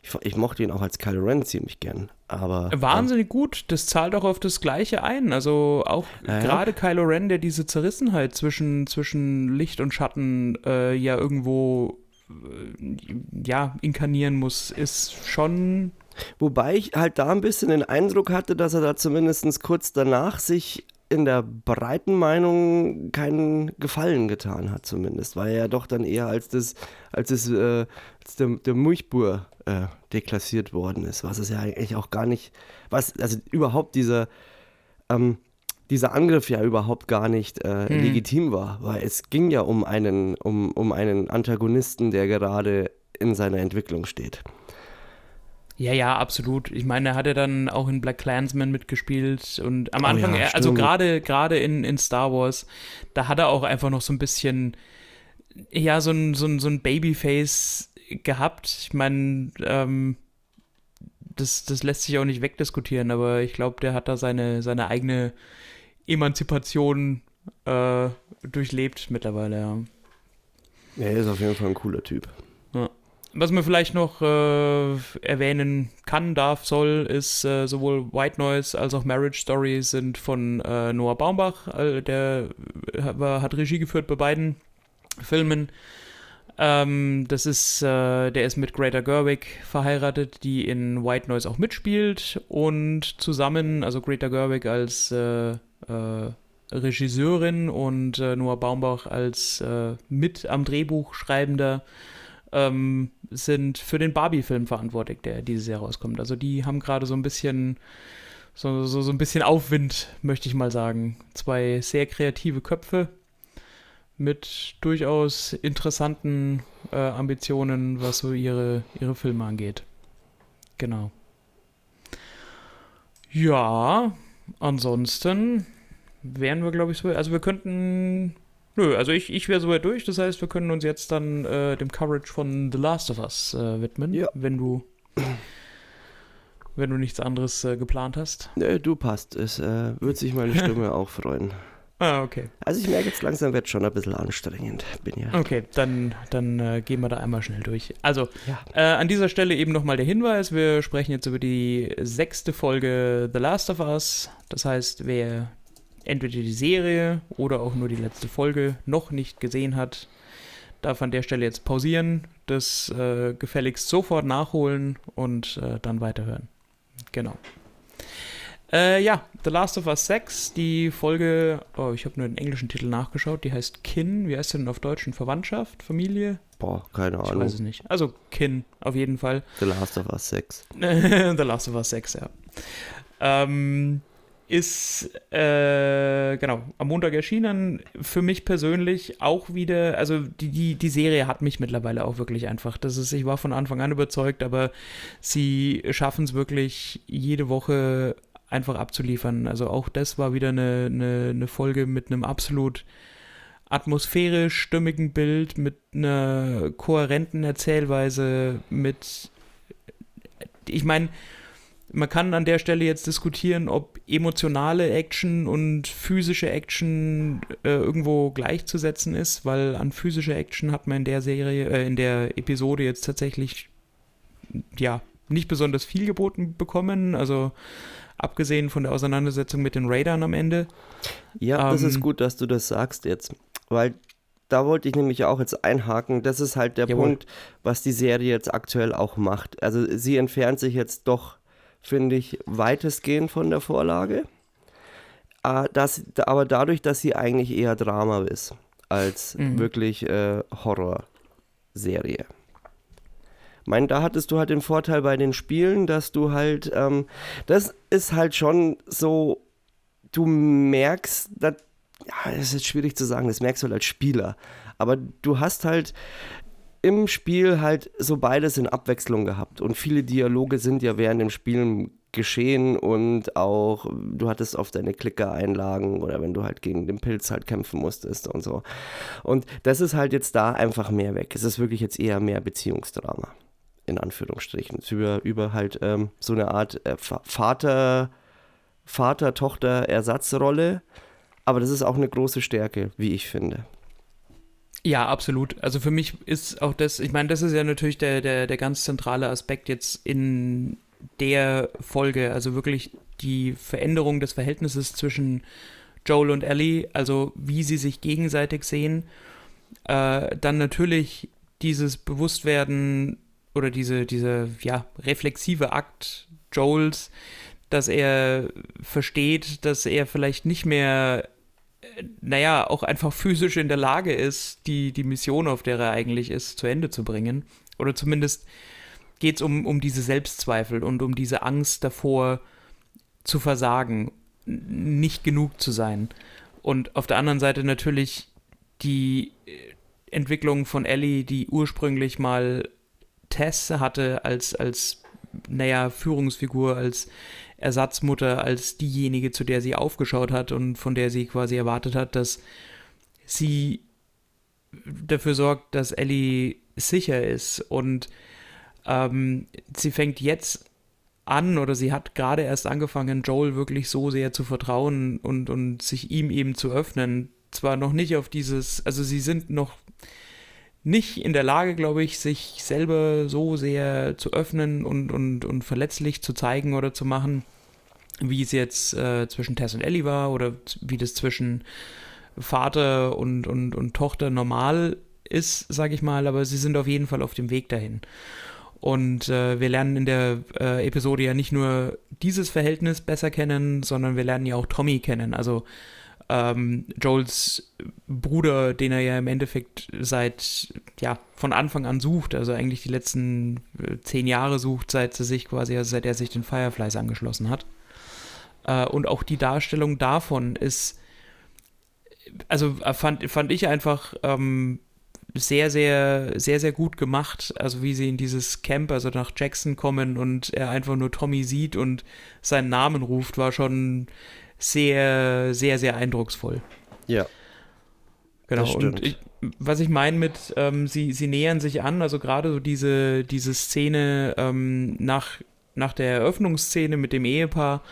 ich, ich mochte ihn auch als Kylo Ren ziemlich gern. Aber wahnsinnig ähm, gut. Das zahlt auch auf das Gleiche ein. Also auch ja, gerade. Kylo Ren, der diese Zerrissenheit zwischen zwischen Licht und Schatten äh, ja irgendwo äh, ja inkarnieren muss, ist schon Wobei ich halt da ein bisschen den Eindruck hatte, dass er da zumindest kurz danach sich in der breiten Meinung keinen Gefallen getan hat, zumindest, weil er ja doch dann eher als das, als das, äh, als der, der Mulchbur äh, deklassiert worden ist, was es ja eigentlich auch gar nicht, was, also überhaupt dieser, ähm, dieser Angriff ja überhaupt gar nicht äh, Hm. legitim war, weil es ging ja um einen, um, um einen Antagonisten, der gerade in seiner Entwicklung steht. Ja, ja, absolut. Ich meine, er hat ja dann auch in Black Clansman mitgespielt und am Oh Anfang, ja, er- also gerade gerade in, in Star Wars, da hat er auch einfach noch so ein bisschen, ja, so ein, so ein, so ein Babyface gehabt. Ich meine, ähm, das, das lässt sich auch nicht wegdiskutieren, aber ich glaube, der hat da seine, seine eigene Emanzipation äh, durchlebt mittlerweile, ja. Er ist auf jeden Fall ein cooler Typ. Was man vielleicht noch äh, erwähnen kann, darf, soll, ist äh, sowohl White Noise als auch Marriage Story sind von äh, Noah Baumbach, äh, der äh, hat Regie geführt bei beiden Filmen. Ähm, das ist, äh, der ist mit Greta Gerwig verheiratet, die in White Noise auch mitspielt und zusammen, also Greta Gerwig als Regisseurin und Noah Baumbach als mit am Drehbuch schreibender ähm, sind für den Barbie-Film verantwortlich, der dieses Jahr rauskommt. Also die haben gerade so ein bisschen so, so, so ein bisschen Aufwind, möchte ich mal sagen. Zwei sehr kreative Köpfe mit durchaus interessanten äh, Ambitionen, was so ihre, ihre Filme angeht. Genau. Ja, ansonsten wären wir, glaube ich, so. Also wir könnten. Nö, also ich, ich wäre soweit durch. Das heißt, wir können uns jetzt dann äh, dem Coverage von The Last of Us äh, widmen, Ja. wenn du wenn du nichts anderes äh, geplant hast. Nö, du passt. Es äh, wird sich meine Stimme auch freuen. Ah, okay. Also ich merke jetzt langsam, wird schon ein bisschen anstrengend. Bin ja. Okay, dann, dann äh, gehen wir da einmal schnell durch. Also, Ja. äh, an dieser Stelle eben nochmal der Hinweis, wir sprechen jetzt über die sechste Folge The Last of Us. Das heißt, wer entweder die Serie oder auch nur die letzte Folge noch nicht gesehen hat, darf an der Stelle jetzt pausieren, das äh, gefälligst sofort nachholen und äh, dann weiterhören. Genau. Äh, ja, The Last of Us 6, die Folge, oh, ich habe nur den englischen Titel nachgeschaut, die heißt Kin, wie heißt sie denn auf Deutsch? Verwandtschaft, Familie? Boah, keine Ich Ahnung. weiß es nicht. Also Kin, auf jeden Fall. The Last of Us 6. The Last of Us 6, ja. Ähm, ist, äh, genau, am Montag erschienen. Für mich persönlich auch wieder, also die, die, die Serie hat mich mittlerweile auch wirklich einfach. Das ist, ich war von Anfang an überzeugt, aber sie schaffen es wirklich jede Woche einfach abzuliefern. Also auch das war wieder eine, eine, eine Folge mit einem absolut atmosphärisch stimmigen Bild, mit einer kohärenten Erzählweise, mit ich meine, man kann an der Stelle jetzt diskutieren, ob emotionale Action und physische Action äh, irgendwo gleichzusetzen ist, weil an physische Action hat man in der Serie, äh, in der Episode jetzt tatsächlich ja nicht besonders viel geboten bekommen. Also abgesehen von der Auseinandersetzung mit den Raidern am Ende. Ja, das Ähm, ist gut, dass du das sagst jetzt. Weil da wollte ich nämlich auch jetzt einhaken. Das ist halt der Jawohl. Punkt, was die Serie jetzt aktuell auch macht. Also sie entfernt sich jetzt doch, finde ich, weitestgehend von der Vorlage. Ah, Das, aber dadurch, dass sie eigentlich eher Drama ist, als Mhm. wirklich äh, Horrorserie. Ich meine, da hattest du halt den Vorteil bei den Spielen, dass du halt, ähm, das ist halt schon so, du merkst, dass, ja, das ist jetzt schwierig zu sagen, das merkst du halt als Spieler, aber du hast halt im Spiel halt so beides in Abwechslung gehabt und viele Dialoge sind ja während dem Spielen geschehen und auch du hattest oft deine Klicker-Einlagen oder wenn du halt gegen den Pilz halt kämpfen musstest und so. Und das ist halt jetzt da einfach mehr weg. Es ist wirklich jetzt eher mehr Beziehungsdrama, in Anführungsstrichen. Über, über halt ähm, so eine Art äh, Vater, Vater-Tochter-Ersatzrolle, aber das ist auch eine große Stärke, wie ich finde. Ja, absolut. Also für mich ist auch das, ich meine, das ist ja natürlich der, der, der ganz zentrale Aspekt jetzt in der Folge, also wirklich die Veränderung des Verhältnisses zwischen Joel und Ellie, also wie sie sich gegenseitig sehen. Äh, dann natürlich dieses Bewusstwerden oder diese, diese ja, reflexive Akt Joels, dass er versteht, dass er vielleicht nicht mehr naja, auch einfach physisch in der Lage ist, die, die Mission, auf der er eigentlich ist, zu Ende zu bringen. Oder zumindest geht es um, um diese Selbstzweifel und um diese Angst davor zu versagen. nicht genug zu sein. Und auf der anderen Seite natürlich die Entwicklung von Ellie, die ursprünglich mal Tess hatte als, als naja, Führungsfigur, als Ersatzmutter, als diejenige, zu der sie aufgeschaut hat und von der sie quasi erwartet hat, dass sie dafür sorgt, dass Ellie sicher ist. Und ähm, sie fängt jetzt an oder sie hat gerade erst angefangen, Joel wirklich so sehr zu vertrauen und, und sich ihm eben zu öffnen. Zwar noch nicht auf dieses, also sie sind noch nicht in der Lage, glaube ich, sich selber so sehr zu öffnen und, und, und verletzlich zu zeigen oder zu machen, wie es jetzt äh, zwischen Tess und Ellie war oder wie das zwischen Vater und, und, und Tochter normal ist, sage ich mal, aber sie sind auf jeden Fall auf dem Weg dahin. Und äh, wir lernen in der äh, Episode ja nicht nur dieses Verhältnis besser kennen, sondern wir lernen ja auch Tommy kennen. Also ähm, Joels Bruder, den er ja im Endeffekt seit, ja, von Anfang an sucht, also eigentlich die letzten äh, zehn Jahre sucht, seit er sich quasi, also seit er sich den Fireflies angeschlossen hat. Äh, und auch die Darstellung davon ist, also äh, fand, fand ich einfach ähm, sehr, sehr, sehr, sehr gut gemacht. Also wie sie in dieses Camp, also nach Jackson kommen und er einfach nur Tommy sieht und seinen Namen ruft, war schon sehr, sehr, sehr eindrucksvoll. Ja. Genau. Und ich, was ich meine mit, ähm, sie, sie nähern sich an, also gerade so diese, diese Szene ähm, nach, nach der Eröffnungsszene mit dem Ehepaar,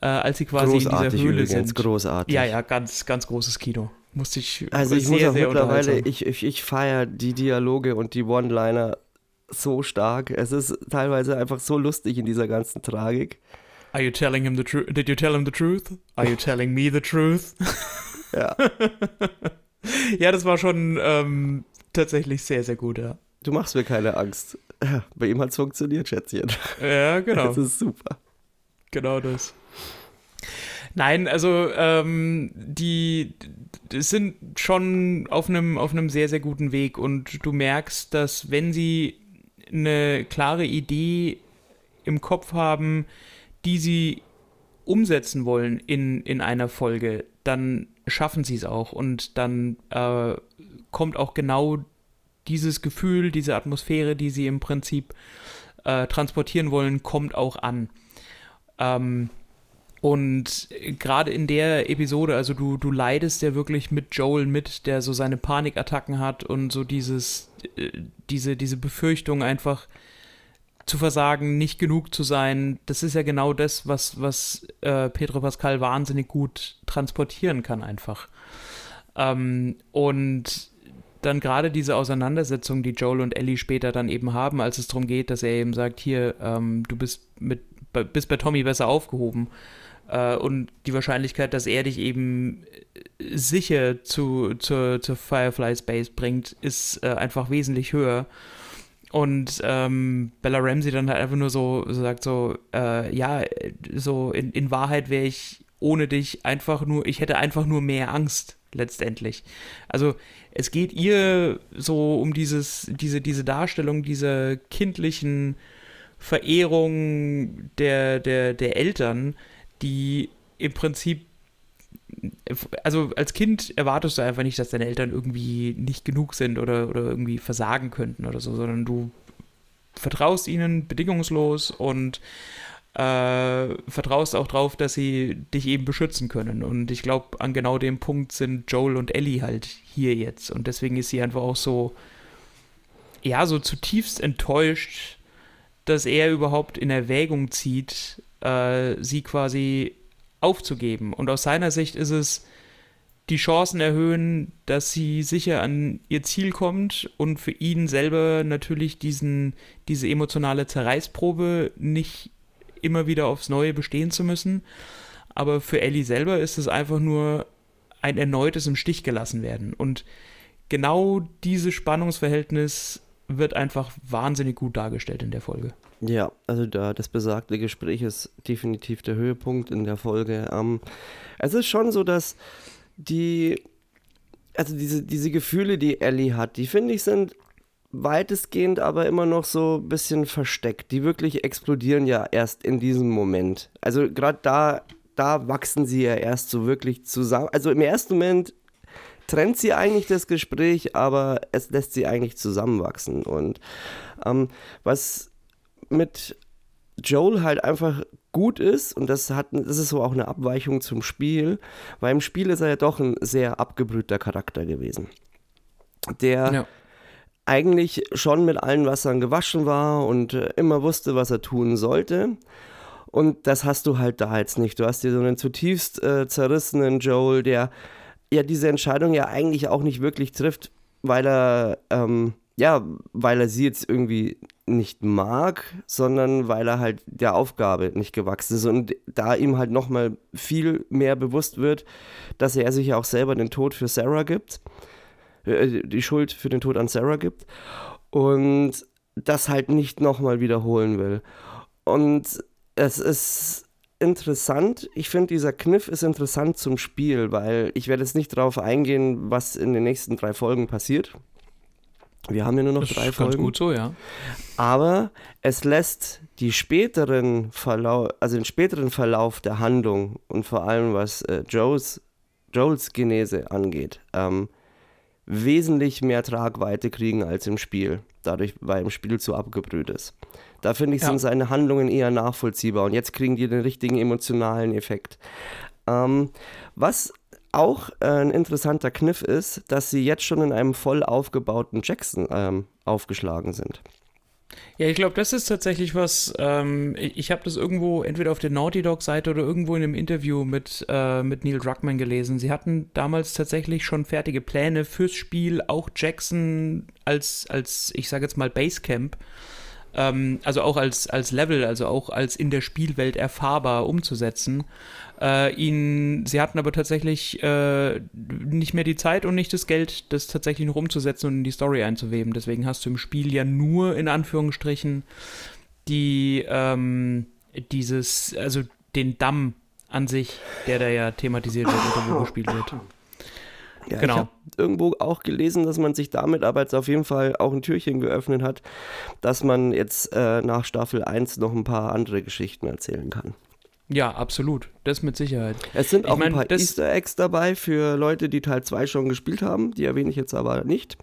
äh, als sie quasi großartig in dieser Höhle übrigens, sind. Großartig. Ja, ja, ganz, ganz großes Kino. Musste ich Also ich sehr, muss auch sehr mittlerweile, ich, ich, ich feiere die Dialoge und die One-Liner so stark. Es ist teilweise einfach so lustig in dieser ganzen Tragik. Are you telling him the truth? Did you tell him the truth? Are you telling me the truth? Ja. ja, das war schon ähm, tatsächlich sehr, sehr gut, ja. Du machst mir keine Angst. Bei ihm hat es funktioniert, Schätzchen. Ja, genau. Das ist super. Genau das. Nein, also ähm, die, die sind schon auf einem auf sehr sehr guten Weg und du merkst, dass wenn sie eine klare Idee im Kopf haben, die sie umsetzen wollen in, in einer Folge, dann schaffen sie es auch und dann äh, kommt auch genau dieses Gefühl, diese Atmosphäre, die sie im Prinzip äh, transportieren wollen, kommt auch an. Ähm, und gerade in der Episode, also du, du leidest ja wirklich mit Joel mit, der so seine Panikattacken hat und so dieses, äh, diese, diese Befürchtung einfach, zu versagen, nicht genug zu sein, das ist ja genau das, was, was äh, Pedro Pascal wahnsinnig gut transportieren kann einfach. Ähm, und dann gerade diese Auseinandersetzung, die Joel und Ellie später dann eben haben, als es darum geht, dass er eben sagt, hier, ähm, du bist, mit, bist bei Tommy besser aufgehoben. Äh, und die Wahrscheinlichkeit, dass er dich eben sicher zu, zu, zur Firefly Space bringt, ist äh, einfach wesentlich höher. Und ähm, Bella Ramsey dann halt einfach nur so, so sagt so, äh, ja, so in, in Wahrheit wäre ich ohne dich einfach nur, ich hätte einfach nur mehr Angst letztendlich. Also es geht ihr so um dieses, diese, diese Darstellung dieser kindlichen Verehrung der, der, der Eltern, die im Prinzip also als Kind erwartest du einfach nicht, dass deine Eltern irgendwie nicht genug sind oder, oder irgendwie versagen könnten oder so, sondern du vertraust ihnen bedingungslos und äh, vertraust auch darauf, dass sie dich eben beschützen können. Und ich glaube, an genau dem Punkt sind Joel und Ellie halt hier jetzt. Und deswegen ist sie einfach auch so, ja, so zutiefst enttäuscht, dass er überhaupt in Erwägung zieht, äh, sie quasi aufzugeben. Und aus seiner Sicht ist es die Chancen erhöhen, dass sie sicher an ihr Ziel kommt und für ihn selber natürlich diesen, diese emotionale Zerreißprobe nicht immer wieder aufs Neue bestehen zu müssen. Aber für Ellie selber ist es einfach nur ein erneutes im Stich gelassen werden. Und genau dieses Spannungsverhältnis wird einfach wahnsinnig gut dargestellt in der Folge. Ja, also da das besagte Gespräch ist definitiv der Höhepunkt in der Folge. Ähm, es ist schon so, dass die, also diese, diese Gefühle, die Ellie hat, die finde ich sind weitestgehend aber immer noch so ein bisschen versteckt. Die wirklich explodieren ja erst in diesem Moment. Also gerade da da wachsen sie ja erst so wirklich zusammen. Also im ersten Moment trennt sie eigentlich das Gespräch, aber es lässt sie eigentlich zusammenwachsen. Und ähm, was mit Joel halt einfach gut ist, und das, hat, das ist so auch eine Abweichung zum Spiel, weil im Spiel ist er ja doch ein sehr abgebrühter Charakter gewesen. Der ja. eigentlich schon mit allen Wassern gewaschen war und äh, immer wusste, was er tun sollte. Und das hast du halt da jetzt nicht. Du hast hier so einen zutiefst äh, zerrissenen Joel, der ja diese Entscheidung ja eigentlich auch nicht wirklich trifft, weil er, ähm, ja, weil er sie jetzt irgendwie nicht mag, sondern weil er halt der Aufgabe nicht gewachsen ist und da ihm halt nochmal viel mehr bewusst wird, dass er sich ja auch selber den Tod für Sarah gibt, äh, die Schuld für den Tod an Sarah gibt und das halt nicht nochmal wiederholen will. Und es ist interessant. Ich finde, dieser Kniff ist interessant zum Spiel, weil ich werde jetzt nicht darauf eingehen, was in den nächsten drei Folgen passiert. Wir haben ja nur noch das drei ist Folgen. Ganz gut so, ja. Aber es lässt die späteren Verlauf, also den späteren Verlauf der Handlung und vor allem was äh, Joes, Joels Genese angeht, ähm, wesentlich mehr Tragweite kriegen als im Spiel. Dadurch, weil im Spiel zu abgebrüht ist. Da finde ich, ja. sind seine Handlungen eher nachvollziehbar und jetzt kriegen die den richtigen emotionalen Effekt. Ähm, was auch äh, ein interessanter Kniff ist, dass sie jetzt schon in einem voll aufgebauten Jackson ähm, aufgeschlagen sind. Ja, ich glaube, das ist tatsächlich was, ähm, ich, ich habe das irgendwo entweder auf der Naughty Dog Seite oder irgendwo in einem Interview mit, äh, mit Neil Druckmann gelesen. Sie hatten damals tatsächlich schon fertige Pläne fürs Spiel, auch Jackson als, als ich sage jetzt mal Basecamp ähm, also auch als, als Level, also auch als in der Spielwelt erfahrbar umzusetzen. Äh, ihn, sie hatten aber tatsächlich äh, nicht mehr die Zeit und nicht das Geld, das tatsächlich noch umzusetzen und in die Story einzuweben. Deswegen hast du im Spiel ja nur in Anführungsstrichen die ähm, dieses, also den Damm an sich, der da ja thematisiert wird wo gespielt wird. Ja, genau. Ich habe irgendwo auch gelesen, dass man sich damit aber jetzt auf jeden Fall auch ein Türchen geöffnet hat, dass man jetzt äh, nach Staffel 1 noch ein paar andere Geschichten erzählen kann. Ja, absolut. Das mit Sicherheit. Es sind auch ich mein, ein paar Easter Eggs dabei für Leute, die Teil 2 schon gespielt haben. Die erwähne ich jetzt aber nicht.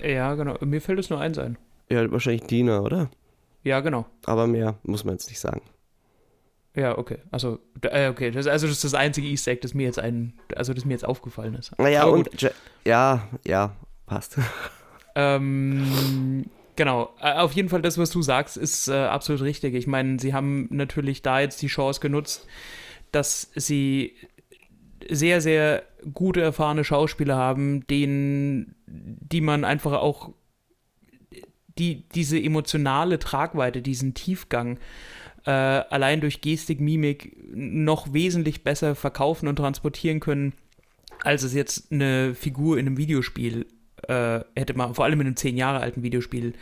Ja, genau. Mir fällt es nur eins ein. Ja, wahrscheinlich Dina, oder? Ja, genau. Aber mehr muss man jetzt nicht sagen. Ja, okay. Also, äh, okay. Das, also das ist das einzige Easter Egg, das mir jetzt ein, also das mir jetzt aufgefallen ist. Naja, und ja, ja, passt. Ähm, genau. Äh, auf jeden Fall, das, was du sagst, ist äh, absolut richtig. Ich meine, sie haben natürlich da jetzt die Chance genutzt, dass sie sehr, sehr gute, erfahrene Schauspieler haben, denen, die man einfach auch die, diese emotionale Tragweite, diesen Tiefgang äh, allein durch Gestik, Mimik noch wesentlich besser verkaufen und transportieren können, als es jetzt eine Figur in einem Videospiel äh, hätte machen, vor allem in einem zehn Jahre alten Videospiel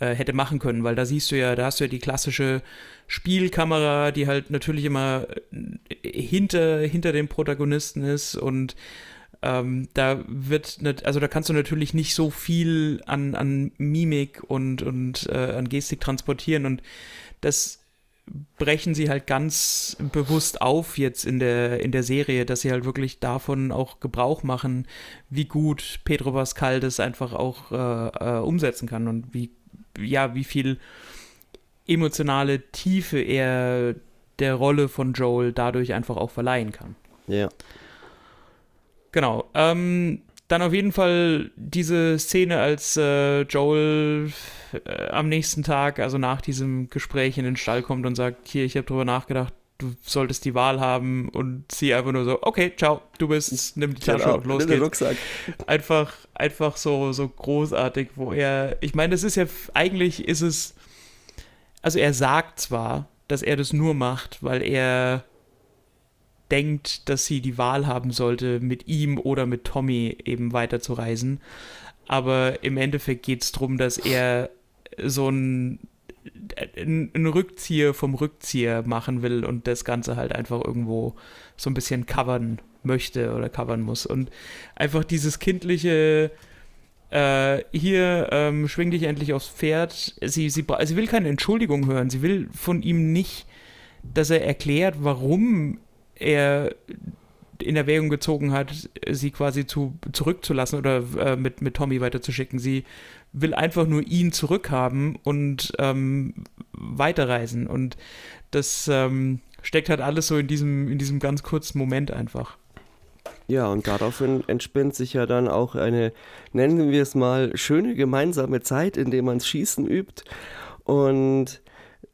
äh, hätte machen können, weil da siehst du ja, da hast du ja die klassische Spielkamera, die halt natürlich immer äh, hinter, hinter dem Protagonisten ist und ähm, da wird, nicht, also da kannst du natürlich nicht so viel an, an Mimik und, und äh, an Gestik transportieren und das brechen sie halt ganz bewusst auf jetzt in der, in der Serie, dass sie halt wirklich davon auch Gebrauch machen, wie gut Pedro Pascal das einfach auch äh, äh, umsetzen kann und wie, ja, wie viel emotionale Tiefe er der Rolle von Joel dadurch einfach auch verleihen kann. Ja. Genau. Ähm, dann auf jeden Fall diese Szene, als äh, Joel äh, am nächsten Tag, also nach diesem Gespräch in den Stall kommt und sagt, hier, ich habe drüber nachgedacht, du solltest die Wahl haben und sie einfach nur so, okay, ciao, du bist, nimm die Tasche genau, und los geht's. Rucksack. Einfach, einfach so, so großartig, wo er, ich meine, das ist ja, eigentlich ist es, also er sagt zwar, dass er das nur macht, weil er denkt, dass sie die Wahl haben sollte, mit ihm oder mit Tommy eben weiterzureisen. Aber im Endeffekt geht es darum, dass er so ein, ein Rückzieher vom Rückzieher machen will und das Ganze halt einfach irgendwo so ein bisschen covern möchte oder covern muss. Und einfach dieses kindliche, äh, hier ähm, schwing dich endlich aufs Pferd. Sie, sie, sie will keine Entschuldigung hören. Sie will von ihm nicht, dass er erklärt, warum er in Erwägung gezogen hat, sie quasi zu, zurückzulassen oder äh, mit, mit Tommy weiterzuschicken. Sie will einfach nur ihn zurückhaben und ähm, weiterreisen. Und das ähm, steckt halt alles so in diesem, in diesem ganz kurzen Moment einfach. Ja, und daraufhin entspinnt sich ja dann auch eine, nennen wir es mal, schöne gemeinsame Zeit, in der man Schießen übt. Und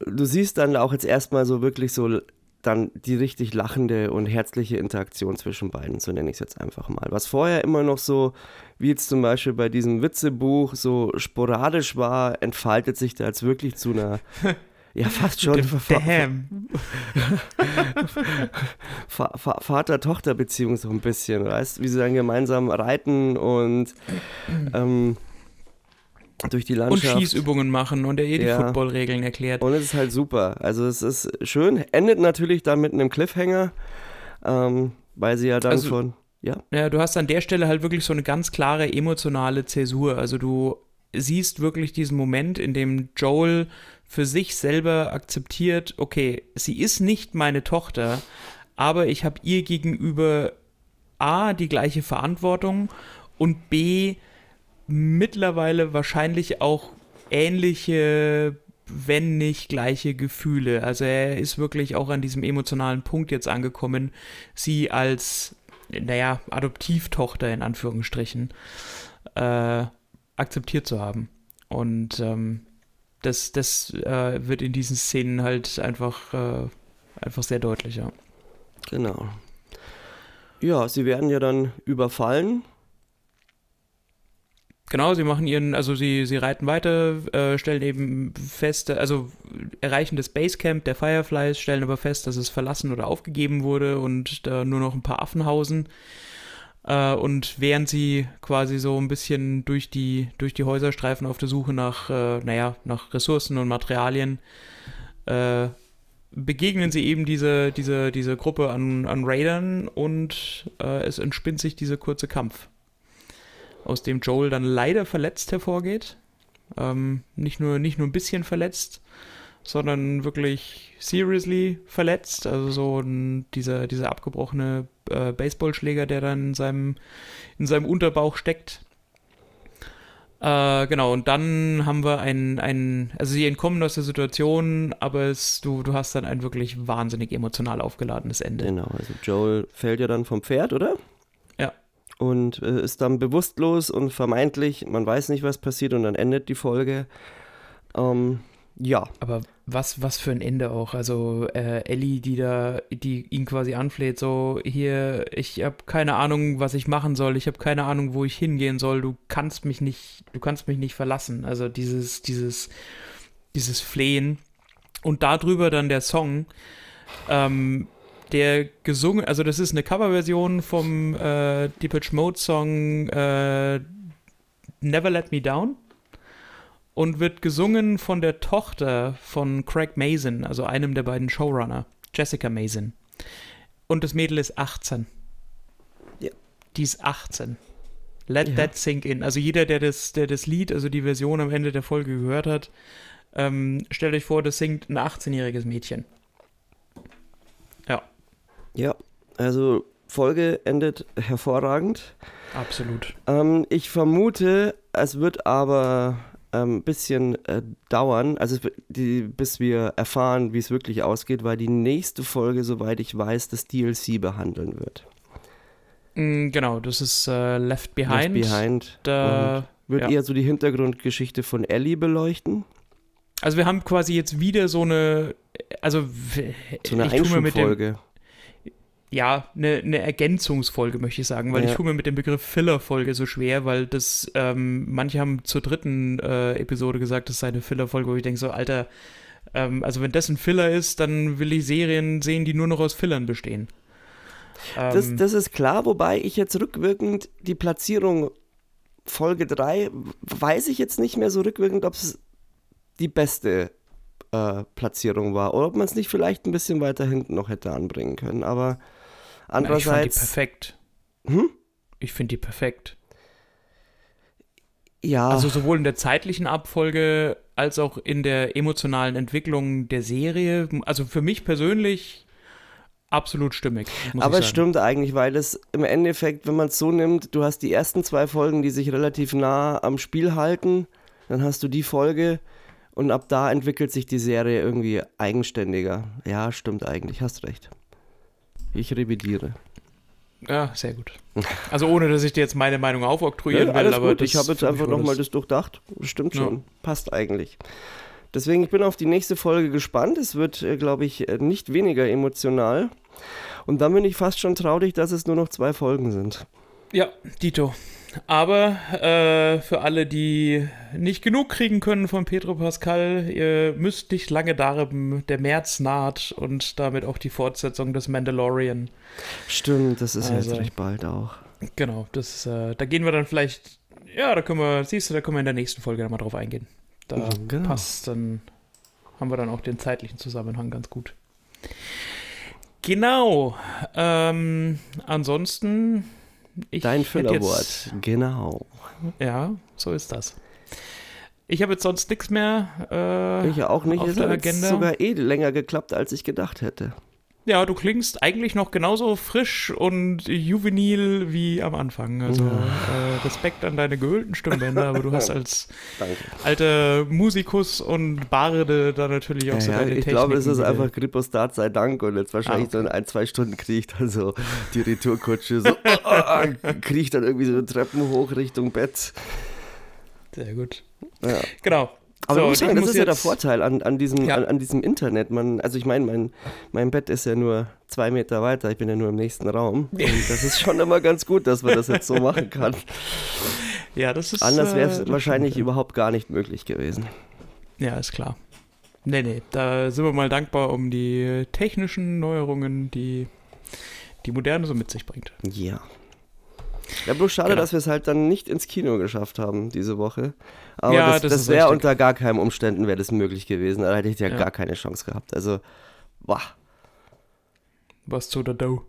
du siehst dann auch jetzt erstmal so wirklich so dann die richtig lachende und herzliche Interaktion zwischen beiden, so nenne ich es jetzt einfach mal. Was vorher immer noch so, wie jetzt zum Beispiel bei diesem Witzebuch, so sporadisch war, entfaltet sich da jetzt wirklich zu einer Ja, fast schon. Damn. Vater-Tochter-Beziehung so ein bisschen, weißt wie sie dann gemeinsam reiten und ähm, durch die Landschaft. Und Schießübungen machen und er ihr die ja. Football-Regeln erklärt. Und es ist halt super. Also es ist schön. Endet natürlich dann mit einem Cliffhanger, ähm, weil sie ja dann also, schon. Ja. ja, du hast an der Stelle halt wirklich so eine ganz klare emotionale Zäsur. Also du siehst wirklich diesen Moment, in dem Joel für sich selber akzeptiert, okay, sie ist nicht meine Tochter, aber ich habe ihr gegenüber A, die gleiche Verantwortung und B, mittlerweile wahrscheinlich auch ähnliche, wenn nicht gleiche Gefühle. Also er ist wirklich auch an diesem emotionalen Punkt jetzt angekommen, sie als, naja, Adoptivtochter in Anführungsstrichen äh, akzeptiert zu haben. Und ähm, das, das äh, wird in diesen Szenen halt einfach, äh, einfach sehr deutlich, ja. Genau. Ja, sie werden ja dann überfallen. Genau, sie machen ihren, also sie, sie reiten weiter, äh, stellen eben fest, also erreichen das Basecamp der Fireflies, stellen aber fest, dass es verlassen oder aufgegeben wurde und da nur noch ein paar Affen hausen. Äh, und während sie quasi so ein bisschen durch die, durch die Häuser streifen auf der Suche nach, äh, naja, nach Ressourcen und Materialien, äh, begegnen sie eben diese, diese, diese Gruppe an, an Raidern und äh, es entspinnt sich dieser kurze Kampf, aus dem Joel dann leider verletzt hervorgeht. Ähm, nicht, nur, nicht nur ein bisschen verletzt, sondern wirklich seriously verletzt. Also so ein, dieser, dieser abgebrochene äh, Baseballschläger, der dann in seinem, in seinem Unterbauch steckt. Äh, genau, und dann haben wir ein, ein, also sie entkommen aus der Situation, aber es, du, du hast dann ein wirklich wahnsinnig emotional aufgeladenes Ende. Genau, also Joel fällt ja dann vom Pferd, oder? Und äh, ist dann bewusstlos und vermeintlich, man weiß nicht, was passiert und dann endet die Folge. Ähm, ja. Aber was, was für ein Ende auch. Also äh, Ellie, die da, die ihn quasi anfleht, so hier, ich habe keine Ahnung, was ich machen soll, ich habe keine Ahnung, wo ich hingehen soll, du kannst mich nicht, du kannst mich nicht verlassen. Also dieses, dieses, dieses Flehen. Und darüber dann der Song, ähm, der gesungen, also das ist eine Coverversion vom äh, Depeche Mode Song äh, Never Let Me Down und wird gesungen von der Tochter von Craig Mason, also einem der beiden Showrunner, Jessica Mason. Und das Mädel ist 18. Ja. Die ist 18. Let ja. that sink in. Also jeder, der das, der das Lied, also die Version am Ende der Folge gehört hat, ähm, stellt euch vor, das singt ein 18-jähriges Mädchen. Ja. Also Folge endet hervorragend. Absolut. Ähm, ich vermute, es wird aber ein ähm, bisschen äh, dauern, also die, bis wir erfahren, wie es wirklich ausgeht, weil die nächste Folge, soweit ich weiß, das DLC behandeln wird. Mm, genau, das ist äh, Left Behind. Left Behind. Da wird ja. eher so die Hintergrundgeschichte von Ellie beleuchten. Also wir haben quasi jetzt wieder so eine, also so eine Einschubfolge ja, eine, eine Ergänzungsfolge, möchte ich sagen, weil ja. ich tue mir mit dem Begriff Filler-Folge so schwer, weil das, ähm, manche haben zur dritten äh, Episode gesagt, das sei eine Filler-Folge, wo ich denke so, Alter, ähm, also wenn das ein Filler ist, dann will ich Serien sehen, die nur noch aus Fillern bestehen. das, ähm, das ist klar, wobei ich jetzt rückwirkend die Platzierung Folge 3, weiß ich jetzt nicht mehr so rückwirkend, ob es die beste äh, Platzierung war oder ob man es nicht vielleicht ein bisschen weiter hinten noch hätte anbringen können, aber Andererseits. Na, ich finde die perfekt. Hm? Ich finde die perfekt. Ja. Also sowohl in der zeitlichen Abfolge als auch in der emotionalen Entwicklung der Serie. Also für mich persönlich absolut stimmig. muss Aber es stimmt eigentlich, weil es im Endeffekt, wenn man es so nimmt, du hast die ersten zwei Folgen, die sich relativ nah am Spiel halten, dann hast du die Folge und ab da entwickelt sich die Serie irgendwie eigenständiger. Ja, stimmt eigentlich, hast recht. Ich revidiere. Ja, sehr gut. Also ohne, dass ich dir jetzt meine Meinung aufoktroyieren Ja, will, aber gut, ich habe jetzt einfach nochmal das- durchdacht. Stimmt Ja. schon. Passt eigentlich. Deswegen, ich bin auf die nächste Folge gespannt. Es wird, äh, glaube ich, äh, nicht weniger emotional. Und dann bin ich fast schon traurig, dass es nur noch zwei Folgen sind. Ja, Dito. Aber äh, für alle, die nicht genug kriegen können von Pedro Pascal, ihr müsst nicht lange darben. Der März naht und damit auch die Fortsetzung des Mandalorian. Stimmt, das ist ja Also. jetzt recht bald auch. Genau, das, äh, da gehen wir dann vielleicht, ja, da können wir, siehst du, da können wir in der nächsten Folge nochmal drauf eingehen. Da Ja, genau. passt, dann haben wir dann auch den zeitlichen Zusammenhang ganz gut. Genau. Ähm, ansonsten, ich Dein Füllerwort. Genau. Ja, so ist das. Ich habe jetzt sonst nichts mehr. Äh, Ich auch nicht. auf Es der hat Agenda. sogar eh länger geklappt, als ich gedacht hätte. Ja, du klingst eigentlich noch genauso frisch und juvenil wie am Anfang. Also äh, Respekt an deine gehöhlten Stimmbänder, aber du hast als Danke. alter Musikus und Barde da natürlich auch Ja, so ja, deine ich glaube, es ist einfach Grippostat sei Dank und jetzt wahrscheinlich Ah, so in ein, zwei Stunden kriegt dann so die Retourkutsche so, kriecht dann irgendwie so Treppen hoch Richtung Bett. Sehr gut. Ja. Genau. Aber So, ich muss sagen, das muss ist ja der Vorteil an, an, diesem, Ja. an, an diesem Internet. Man, also ich meine, mein, mein Bett ist ja nur zwei Meter weiter, ich bin ja nur im nächsten Raum. Und das ist schon immer ganz gut, dass man das jetzt so machen kann. Ja, das ist. Anders wäre äh, es das wahrscheinlich stimmt, überhaupt gar nicht möglich gewesen. ja. ja, ist klar. Nee, nee, da sind wir mal dankbar um die technischen Neuerungen, die die Moderne so mit sich bringt. Ja. Ja, bloß schade, Genau. dass wir es halt dann nicht ins Kino geschafft haben diese Woche. Aber Ja, das, das das, wäre unter gar keinen Umständen wäre das möglich gewesen. Da hätte ich ja, Ja. gar keine Chance gehabt. Also, boah. Was zu der Do.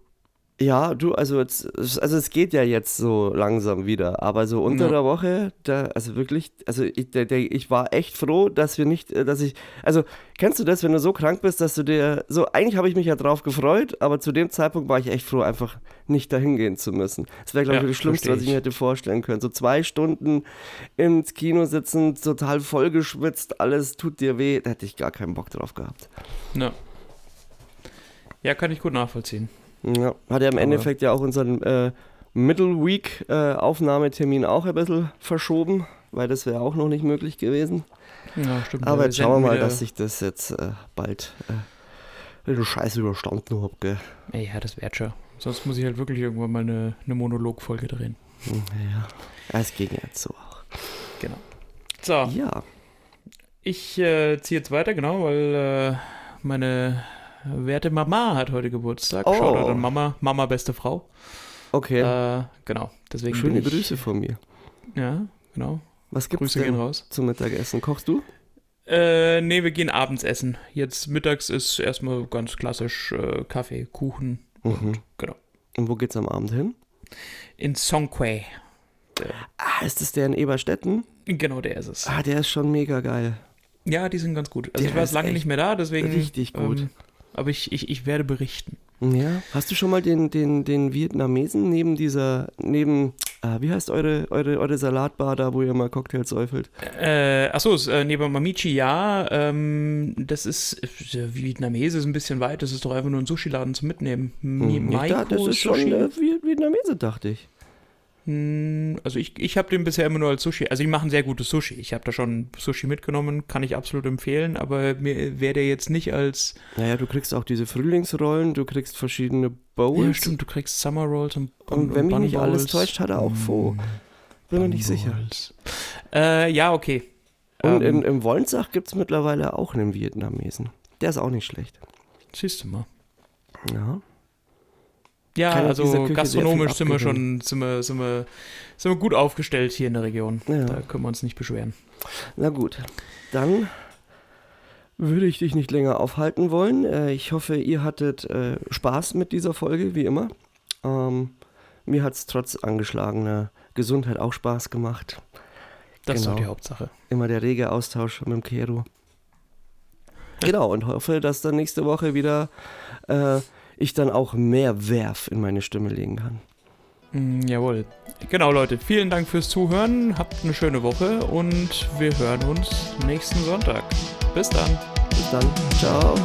Ja, du, also jetzt, also es geht ja jetzt so langsam wieder, aber so unter Ja. der Woche, da, also wirklich, also ich, der, der, ich war echt froh, dass wir nicht, äh, dass ich, also kennst du das, wenn du so krank bist, dass du dir, so eigentlich habe ich mich ja drauf gefreut, aber zu dem Zeitpunkt war ich echt froh, einfach nicht dahin gehen zu müssen. Das wäre, glaube ich, Ja, das Schlimmste, was ich ich. mir hätte vorstellen können. So zwei Stunden ins Kino sitzen, total vollgeschwitzt, alles tut dir weh, da hätte ich gar keinen Bock drauf gehabt. Ja. Ja, kann ich gut nachvollziehen. Ja, hat ja im Aber- Endeffekt ja auch unseren äh, Middle Week äh, Aufnahmetermin auch ein bisschen verschoben, weil das wäre auch noch nicht möglich gewesen. Ja, stimmt. Aber jetzt schauen wir mal, dass ich das jetzt äh, bald äh, den Scheiß überstanden habe, gell. Ja, das wird schon. Sonst muss ich halt wirklich irgendwann mal eine, eine Monologfolge drehen. Hm, Ja, ja, es ging jetzt so auch. Genau. So, Ja, ich äh, ziehe jetzt weiter, genau, weil äh, meine werte Mama hat heute Geburtstag. Oh. Shoutout an Mama, Mama beste Frau. okay. Äh, genau, deswegen Schöne ich, Grüße von mir. Ja, genau. Was gibt's Grüße gehen denn raus. zum Mittagessen? Kochst du? Äh, nee, wir gehen abends essen. Jetzt mittags ist erstmal ganz klassisch äh, Kaffee, Kuchen. Mhm. Genau. Und wo geht's am Abend hin? In Songquay. Ah, ist das der in Eberstetten? Genau, der ist es. Ah, der ist schon mega geil. Ja, die sind ganz gut. Also Der ich war lange nicht mehr da, deswegen. richtig gut. Ähm, aber ich, ich, ich werde berichten. Ja. Hast du schon mal den, den, den Vietnamesen neben dieser, neben, ah, wie heißt eure, eure, eure Salatbar da, wo ihr mal Cocktails säufelt? Äh, achso, ist, äh, neben Mamichi, ja. Ähm, das ist, äh, Vietnamese ist ein bisschen weit. Das ist doch einfach nur ein Sushi-Laden zum Mitnehmen. Mi Hm, ich dachte, das ist schon Sushi. äh, Vi- Vietnamese, dachte ich. Hm, Also ich, ich habe den bisher immer nur als Sushi. Also die machen sehr gutes Sushi. Ich habe da schon Sushi mitgenommen, kann ich absolut empfehlen, aber mir wäre der jetzt nicht als. Naja, du kriegst auch diese Frühlingsrollen, du kriegst verschiedene Bowls. Ja, stimmt, du kriegst Summer Rolls und Und wenn mich nicht alles täuscht, hat er auch Pho. Bin mir nicht sicher. Äh, ja, okay. Und Ähm, in, im Wollensach gibt es mittlerweile auch einen Vietnamesen. Der ist auch nicht schlecht. Siehst du mal. Ja. Ja, dieser also gastronomisch sind wir schon sind wir, sind, wir, sind wir gut aufgestellt hier in der Region. Ja. Da können wir uns nicht beschweren. Na gut, dann würde ich dich nicht länger aufhalten wollen. Äh, ich hoffe, ihr hattet äh, Spaß mit dieser Folge, wie immer. Ähm, mir hat es trotz angeschlagener Gesundheit auch Spaß gemacht. Das ist Genau. doch die Hauptsache. Immer der rege Austausch mit dem Kero. Genau, und hoffe, dass dann nächste Woche wieder äh, ich dann auch mehr Werf in meine Stimme legen kann. Mm, jawohl. Genau, Leute. Vielen Dank fürs Zuhören. Habt eine schöne Woche und wir hören uns nächsten Sonntag. Bis dann. Bis dann. Ciao.